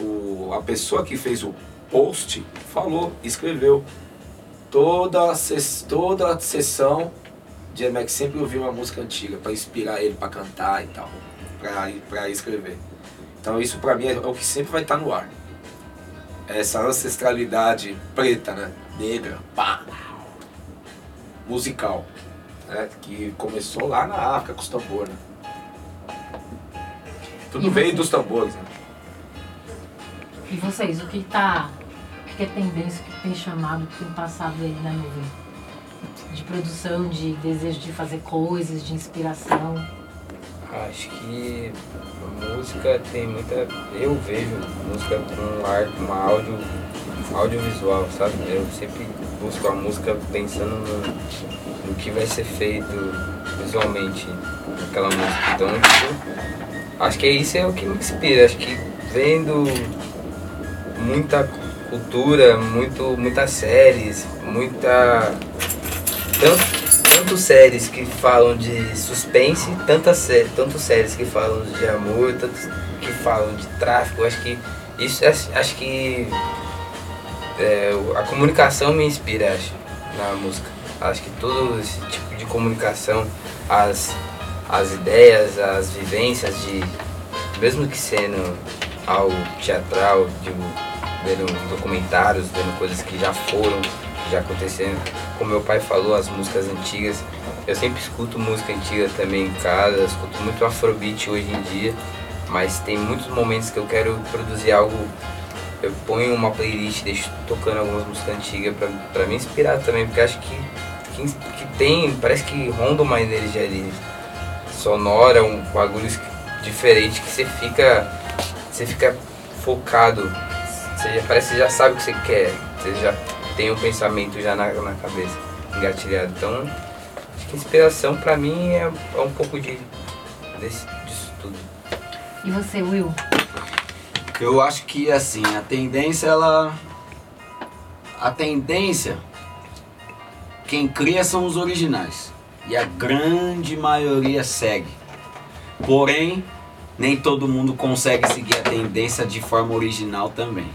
o, a pessoa que fez o post falou, escreveu toda, toda a sessão, Max sempre ouvia uma música antiga para inspirar ele para cantar e tal, para escrever. Então isso para mim é o que sempre vai estar tá no ar. Essa ancestralidade preta, né? Negra, pá, musical, né? Que começou lá na África com os tambores, né? Tudo veio dos tambores, né? E vocês, o que está que é tendência, que tem chamado, que tem passado aí na nuvem? De produção, de desejo de fazer coisas, de inspiração? Acho que a música tem muita. Eu vejo música com um áudio audiovisual, sabe? Eu sempre busco a música pensando no, no que vai ser feito visualmente naquela música. Então, tipo, acho que isso é o que me inspira. Acho que vendo muita cultura, muito, muitas séries, muita. Tanto, tanto séries que falam de suspense, tantas sé tanto séries que falam de amor, tantos que falam de tráfico. Acho que isso acho que é, a comunicação me inspira, acho, na música. Acho que todo esse tipo de comunicação, as, as ideias, as vivências de. Mesmo que sendo algo teatral, de vendo documentários, vendo coisas que já foram, que já aconteceram. Como meu pai falou, as músicas antigas. Eu sempre escuto música antiga também em casa, escuto muito afrobeat hoje em dia, mas tem muitos momentos que eu quero produzir algo. Eu ponho uma playlist, deixo tocando algumas músicas antigas pra me inspirar também, porque acho que, que, que tem, parece que ronda uma energia ali sonora, um bagulho diferente que você fica, você fica focado você já, parece que já sabe o que você quer, você já tem um pensamento já na, na cabeça, engatilhado. Então, acho que inspiração pra mim é, é um pouco de, desse, disso tudo. E você, Will? Eu acho que assim, a tendência ela. A tendência. Quem cria são os originais. E a grande maioria segue. Porém, nem todo mundo consegue seguir a tendência de forma original também.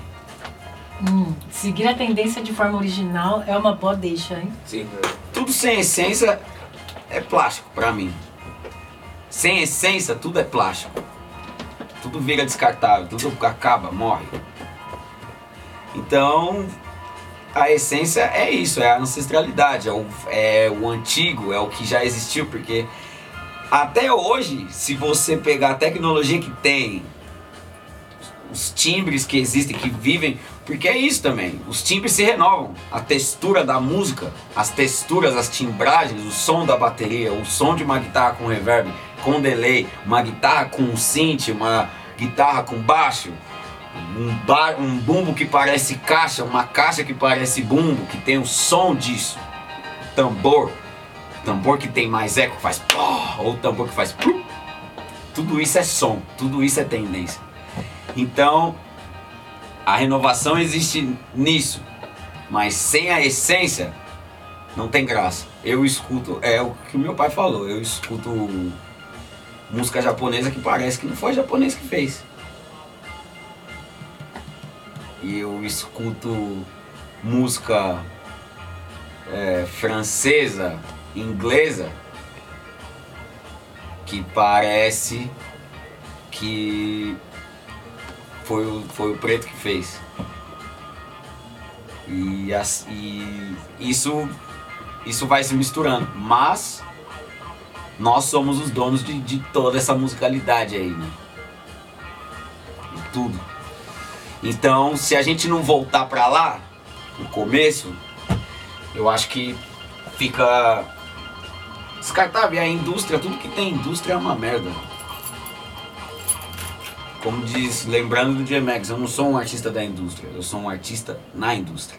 Hum, seguir a tendência de forma original é uma boa deixa, hein? Sim. Tudo sem essência é plástico para mim. Sem essência, tudo é plástico. Tudo vira descartável, tudo acaba, morre. Então, a essência é isso, é a ancestralidade, é o, é o antigo, é o que já existiu, porque até hoje, se você pegar a tecnologia que tem, os timbres que existem, que vivem, porque é isso também, os timbres se renovam. A textura da música, as texturas, as timbragens, o som da bateria, o som de uma guitarra com reverb, com delay, uma guitarra com synth, uma guitarra com baixo, um, bar, um bumbo que parece caixa, uma caixa que parece bumbo, que tem o som disso, tambor, tambor que tem mais eco, faz pó, ou tambor que faz tudo isso é som, tudo isso é tendência. Então, a renovação existe nisso, mas sem a essência não tem graça. Eu escuto, é o que o meu pai falou, eu escuto música japonesa que parece que não foi japonês que fez. E eu escuto música é, francesa, inglesa, que parece que foi o, foi o preto que fez. E, as, e isso, isso vai se misturando. Mas nós somos os donos de, de toda essa musicalidade aí, né? De tudo. Então, se a gente não voltar pra lá, no começo, eu acho que fica descartável. E a indústria, tudo que tem indústria é uma merda como diz, lembrando do J-Max, eu não sou um artista da indústria, eu sou um artista na indústria.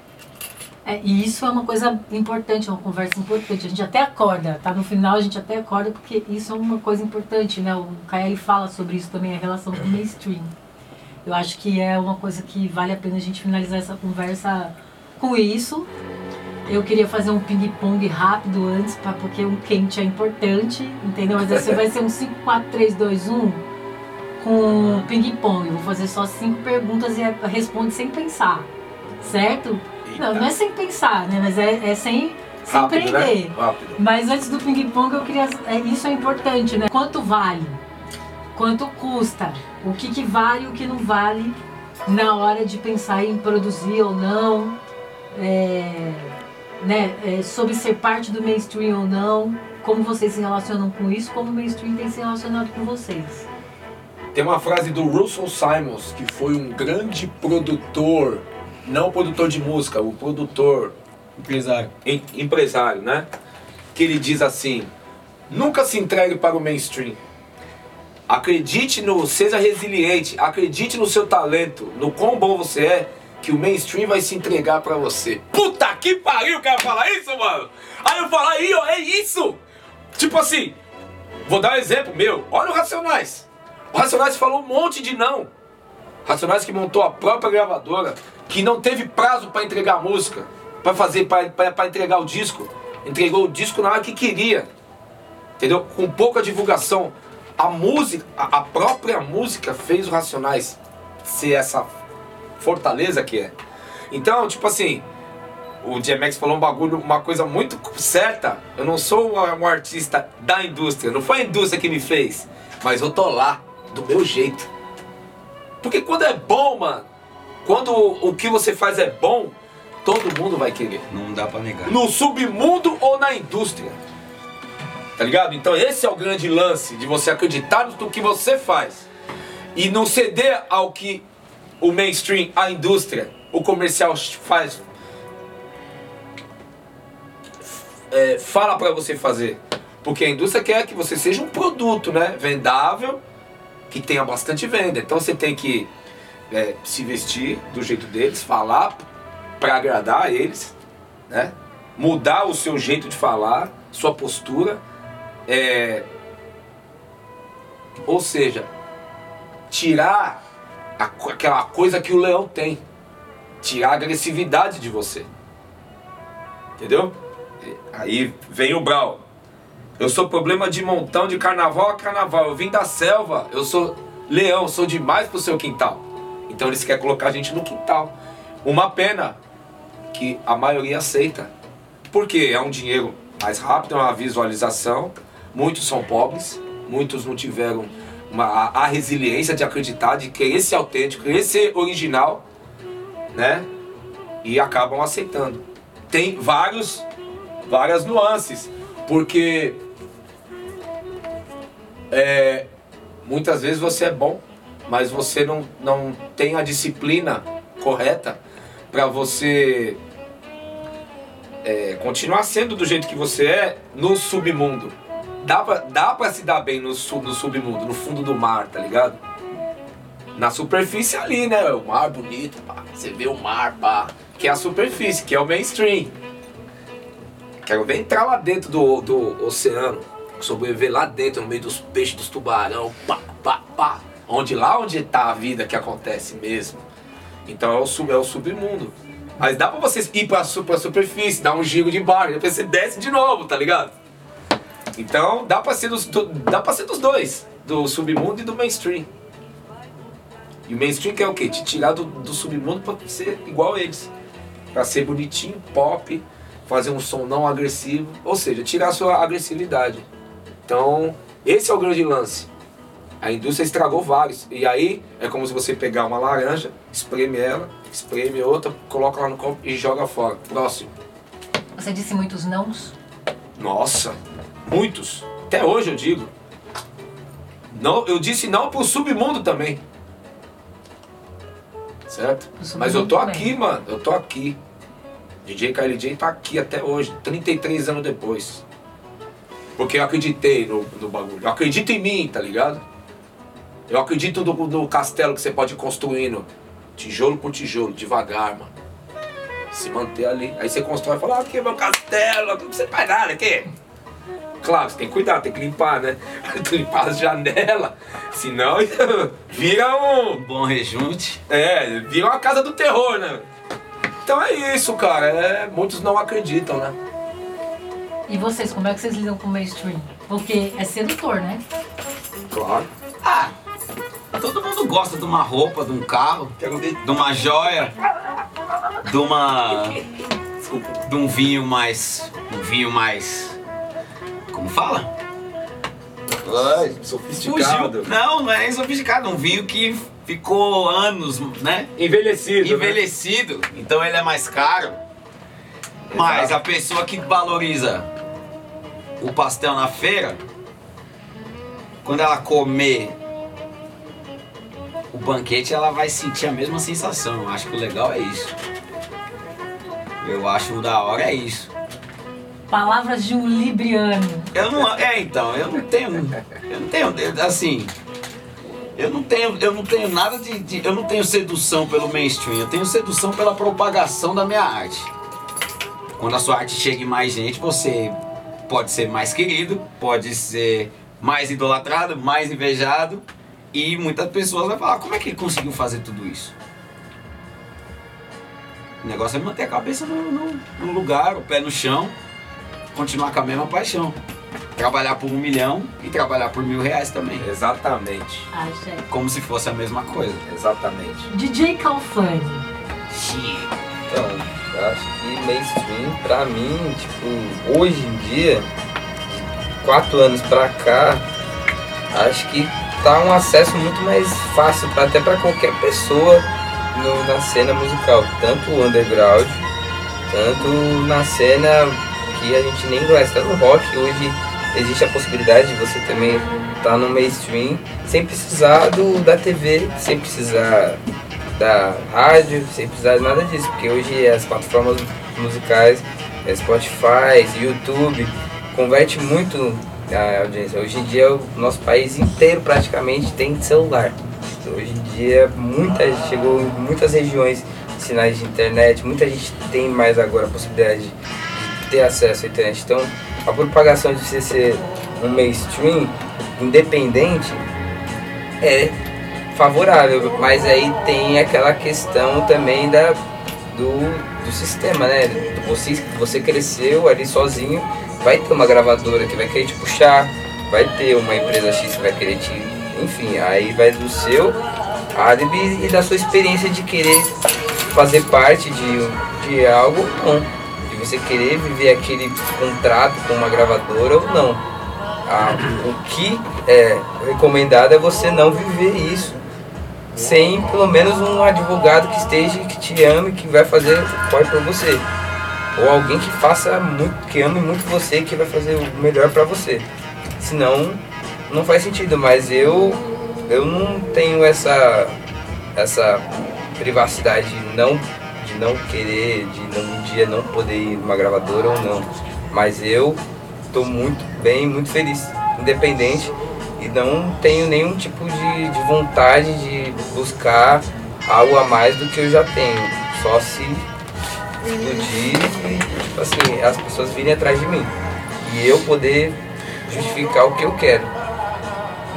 É, e isso é uma coisa importante, uma conversa importante. A gente até acorda, tá? No final a gente até acorda porque isso é uma coisa importante, né? O Kaeli fala sobre isso também, a relação com o mainstream. Eu acho que é uma coisa que vale a pena a gente finalizar essa conversa com isso. Eu queria fazer um ping-pong rápido antes, pra, porque um quente é importante, entendeu? Mas esse vai ser um 5, 4, 3, 2, 1 com ping-pong. Vou fazer só cinco perguntas e responde sem pensar. Certo? Eita. Não, não é sem pensar, né? Mas é, é sem, sem Rápido, prender. Né? Rápido. Mas antes do ping-pong eu queria. É, isso é importante, né? Quanto vale? Quanto custa? O que, que vale e o que não vale na hora de pensar em produzir ou não? É, né, é, sobre ser parte do mainstream ou não, como vocês se relacionam com isso, como o mainstream tem se relacionado com vocês. Tem uma frase do Russell Simons, que foi um grande produtor, não produtor de música, o produtor. Empresário. Em, empresário, né? Que ele diz assim: nunca se entregue para o mainstream. Acredite no. Seja resiliente, acredite no seu talento, no quão bom você é, que o mainstream vai se entregar pra você. Puta que pariu, o cara fala isso, mano! Aí eu falo, aí, ó, é isso! Tipo assim, vou dar um exemplo meu. Olha o Racionais. O Racionais falou um monte de não. Racionais que montou a própria gravadora, que não teve prazo pra entregar a música, pra fazer, pra entregar o disco. Entregou o disco na hora que queria. Entendeu? Com pouca divulgação. A música, a, própria música fez o Racionais ser essa fortaleza que é. Então, tipo assim, o DMX falou um bagulho, uma coisa muito certa. Eu não sou um artista da indústria, não foi a indústria que me fez, mas eu tô lá, do meu jeito. Porque quando é bom, mano, quando o, que você faz é bom, todo mundo vai querer. Não dá pra negar. No submundo ou na indústria. Tá ligado? Então esse é o grande lance de você acreditar no que você faz e não ceder ao que o mainstream, a indústria, o comercial faz é, fala pra você fazer. Porque a indústria quer que você seja um produto, né? Vendável, que tenha bastante venda. Então você tem que é, se vestir do jeito deles, falar para agradar eles, né? Mudar o seu jeito de falar, sua postura. É... Ou seja, tirar a, aquela coisa que o leão tem. Tirar a agressividade de você. Entendeu? Aí vem o Brau. Eu sou problema de montão de carnaval a carnaval. Eu vim da selva. Eu sou leão, sou demais pro seu quintal. Então eles querem colocar a gente no quintal. Uma pena que a maioria aceita. Porque é um dinheiro mais rápido, é uma visualização. Muitos são pobres, muitos não tiveram uma, a, a resiliência de acreditar, de querer ser autêntico, querer ser original, né? E acabam aceitando. Tem vários, várias nuances, porque é, muitas vezes você é bom, mas você não, não tem a disciplina correta para você é, continuar sendo do jeito que você é no submundo. Dá pra, dá pra se dar bem no, sub, no submundo, no fundo do mar, tá ligado? Na superfície ali, né? O mar bonito, pá. Você vê o mar, pá. Que é a superfície, que é o mainstream. Quero ver entrar lá dentro do, do oceano. Sobreviver lá dentro, no meio dos peixes, dos tubarão, pá, pá, pá. Onde lá onde tá a vida que acontece mesmo. Então é o, sub, é o submundo. Mas dá pra você ir pra, pra superfície, dar um giro de barco, depois você desce de novo, tá ligado? Então dá pra ser dos, do, dá pra ser dos dois, do submundo e do mainstream. E o mainstream quer o quê? Te tirar do, do submundo pra ser igual a eles. Pra ser bonitinho, pop, fazer um som não agressivo, ou seja, tirar a sua agressividade. Então, esse é o grande lance. A indústria estragou vários. E aí é como se você pegar uma laranja, espreme ela, espreme outra, coloca lá no copo e joga fora. Próximo. Você disse muitos nãos? Nossa, muitos. Até hoje eu digo. Não, eu disse não pro submundo também. Certo? Mas eu tô também. aqui, mano. Eu tô aqui. DJ KLJ tá aqui até hoje, 33 anos depois. Porque eu acreditei no, no bagulho. Eu acredito em mim, tá ligado? Eu acredito no, no castelo que você pode ir construindo. Tijolo por tijolo, devagar, mano. Se manter ali. Aí você constrói e fala, ah, aqui é meu castelo, não você faz nada aqui. Claro, você tem que cuidar, tem que limpar, né? Tem que limpar as janelas. Senão vira um. Bom rejunte. É, vira uma casa do terror, né? Então é isso, cara. É, muitos não acreditam, né? E vocês, como é que vocês lidam com o mainstream? Porque é sedutor, né? Claro. Ah, todo mundo gosta de uma roupa, de um carro, de uma joia, de uma. de um vinho mais. um vinho mais. como fala? Ai, sofisticado. Fugiu. Não, não é sofisticado, um vinho que ficou anos, né? Envelhecido. né? Envelhecido, então ele é mais caro. Mas a pessoa que valoriza o pastel na feira, quando ela comer o banquete, ela vai sentir a mesma sensação. Eu acho que o legal é isso. Eu acho o da hora é isso. Palavras de um libriano. Eu não, é então, eu não tenho, eu não tenho, assim, Eu não tenho, eu não tenho nada de, de, Eu não tenho sedução pelo mainstream, eu tenho sedução pela propagação da minha arte. Quando a sua arte chega em mais gente, você pode ser mais querido, pode ser mais idolatrado, mais invejado. E muitas pessoas vão falar, como é que ele conseguiu fazer tudo isso? O negócio é manter a cabeça no, no, no lugar, o pé no chão, continuar com a mesma paixão. Trabalhar por um milhão e trabalhar por mil reais também. Exatamente. Ai, gente. Como se fosse a mesma coisa. Exatamente. DJ Calfani. Então, eu acho que mainstream, pra mim, tipo, hoje em dia, quatro anos pra cá, acho que tá um acesso muito mais fácil pra, até pra qualquer pessoa no- na cena musical, tanto underground, tanto na cena que a gente nem conhece, tanto rock, hoje existe a possibilidade de você também estar no mainstream sem precisar do, da TV, sem precisar da rádio, sem precisar de nada disso, porque hoje as plataformas musicais, é Spotify, YouTube, converte muito a audiência. Hoje em dia o nosso país inteiro praticamente tem celular. Hoje em dia muita gente chegou em muitas regiões sinais de internet, muita gente tem mais agora a possibilidade de ter acesso à internet. Então a propagação de você ser um mainstream independente é favorável, mas aí tem aquela questão também da, do, do sistema, né? Você, você cresceu ali sozinho, vai ter uma gravadora que vai querer te puxar, vai ter uma empresa X que vai querer te. Enfim, aí vai do seu álibi e da sua experiência de querer fazer parte de, de algo não. De você querer viver aquele contrato com uma gravadora ou não. Ah, o que é recomendado é você não viver isso sem pelo menos um advogado que esteja, que te ame, que vai fazer o corre por você. Ou alguém que faça muito, que ame muito você, que vai fazer o melhor pra você. Senão, não faz sentido, mas eu eu não tenho essa essa privacidade de não de não querer, de não, um dia não poder ir numa gravadora ou não. Mas eu tô muito bem, muito feliz, independente e não tenho nenhum tipo de, de vontade de buscar algo a mais do que eu já tenho. Só se explodir e tipo assim, as pessoas virem atrás de mim. E eu poder justificar o que eu quero.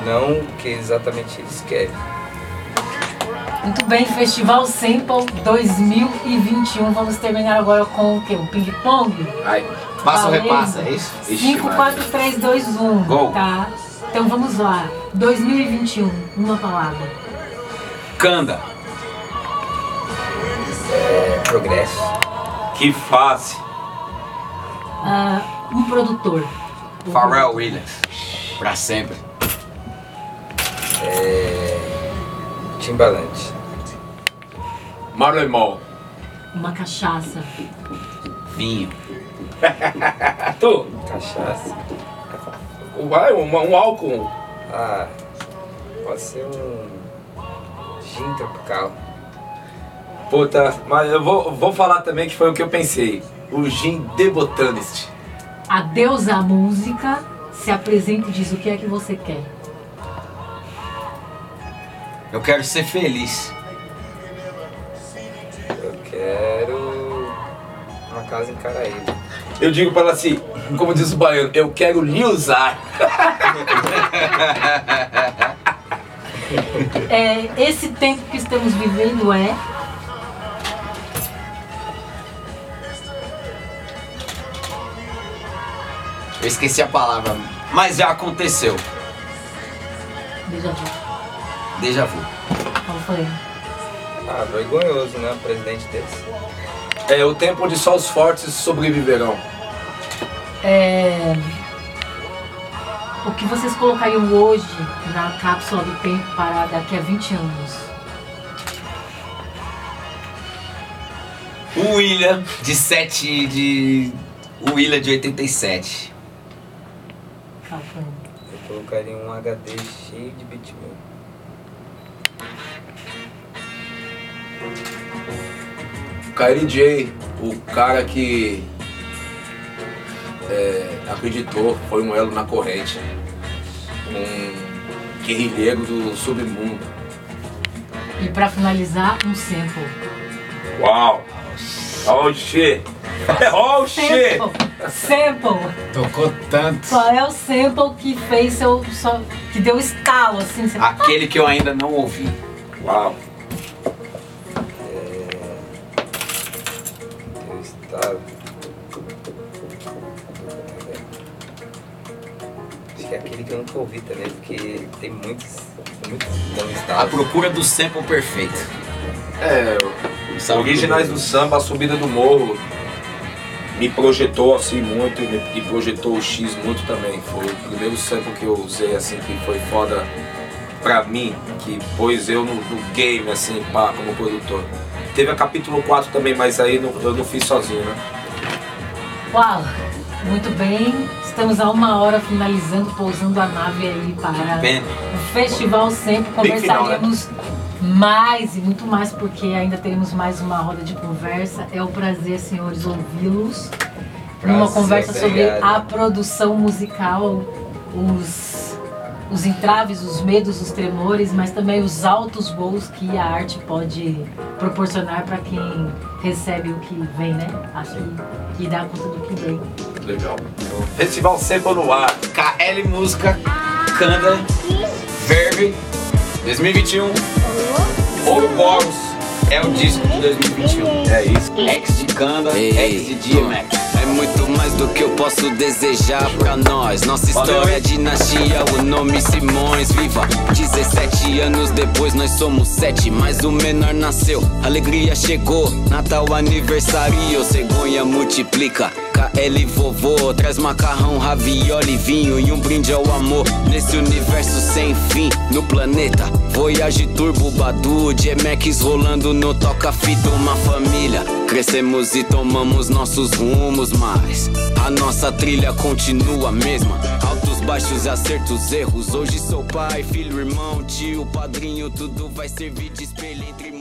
Não o que exatamente eles querem. Muito bem, Festival Sample 2021. Vamos terminar agora com o quê? Um ping-pong? Ai, passa ou repassa, é isso? 5, 4, 3, 2, 1. Gol. Tá? Então vamos lá. 2021, uma palavra. Canda. É, progresso. Que fácil. Ah, um produtor. Pharrell Williams. Pra sempre. É, Timbalante. Marlemol. Uma cachaça. Vinho. Tu, Cachaça. Vai, um, um álcool. Ah, pode ser um gin tropical. Puta, mas eu vou, vou falar também que foi o que eu pensei. O Gin de Botanist. Adeus à música. Se apresenta e diz o que é que você quer. Eu quero ser feliz. Eu quero uma casa em Caraíba. Eu digo pra ela assim, como diz o baiano, eu quero lhe usar. É, esse tempo que estamos vivendo é. Eu esqueci a palavra, mas já aconteceu. Veja vu. Déjà vu. Qual foi? Ah, vergonhoso, né? O presidente desse. É o tempo onde só os fortes sobreviverão. É, O que vocês colocariam hoje na cápsula do tempo para daqui a 20 anos? O William de 7 de. O William de 87. Qual foi? Eu colocaria um HD cheio de bitcoin. Kylie J, o cara que é, acreditou, foi um elo na corrente. Um guerrilheiro do submundo. E pra finalizar, um sample. Uau! Oh shit! Oh shit! Sample! Sample! Tocou tanto. Qual é o sample que fez seu. Só, que deu estalo, assim? Você... Aquele que eu ainda não ouvi. Uau! Estava. Acho que é aquele que eu nunca ouvi também, porque tem muitos. Muitos A procura do sample perfeito. É, Sabe originais do samba, a subida do morro me projetou assim muito e me e projetou o X muito também. Foi o primeiro sample que eu usei assim que foi foda pra mim, que pôs eu no, no game assim, pá, como produtor. Teve a capítulo 4 também, mas aí não- eu não fiz sozinho, né? Uau! Muito bem, estamos a uma hora finalizando, pousando a nave aí para Pena. o Festival Sempre. Bem final, né? Conversaremos mais e muito mais, porque ainda teremos mais uma roda de conversa. É um prazer, senhores, ouvi-los. Numa conversa sobre a produção musical, os, os entraves, os medos, os tremores, mas também os altos voos que a arte pode proporcionar para quem recebe o que vem, né? Acho que, que dá conta do que vem. Legal. Festival Sample no ar. KL Música, Canda, Verve, 2021. Ouroboros é o disco de 2021. É isso. Ex de Canda, ex de DMX. É muito mais do que eu posso desejar pra nós. Nossa história é dinastia, o nome Simões viva. 17 anos depois nós somos sete, mas o menor nasceu. Alegria chegou, Natal aniversário, cegonha multiplica. KL vovô, traz macarrão, ravioli, vinho e um brinde ao amor. Nesse universo sem fim, no planeta. Voyage Turbo Badu, GMX rolando no toca-fita, uma família. Crescemos e tomamos nossos rumos, mas a nossa trilha continua a mesma. Altos, baixos, acertos, erros. Hoje sou pai, filho, irmão, tio, padrinho, tudo vai servir de espelho entre.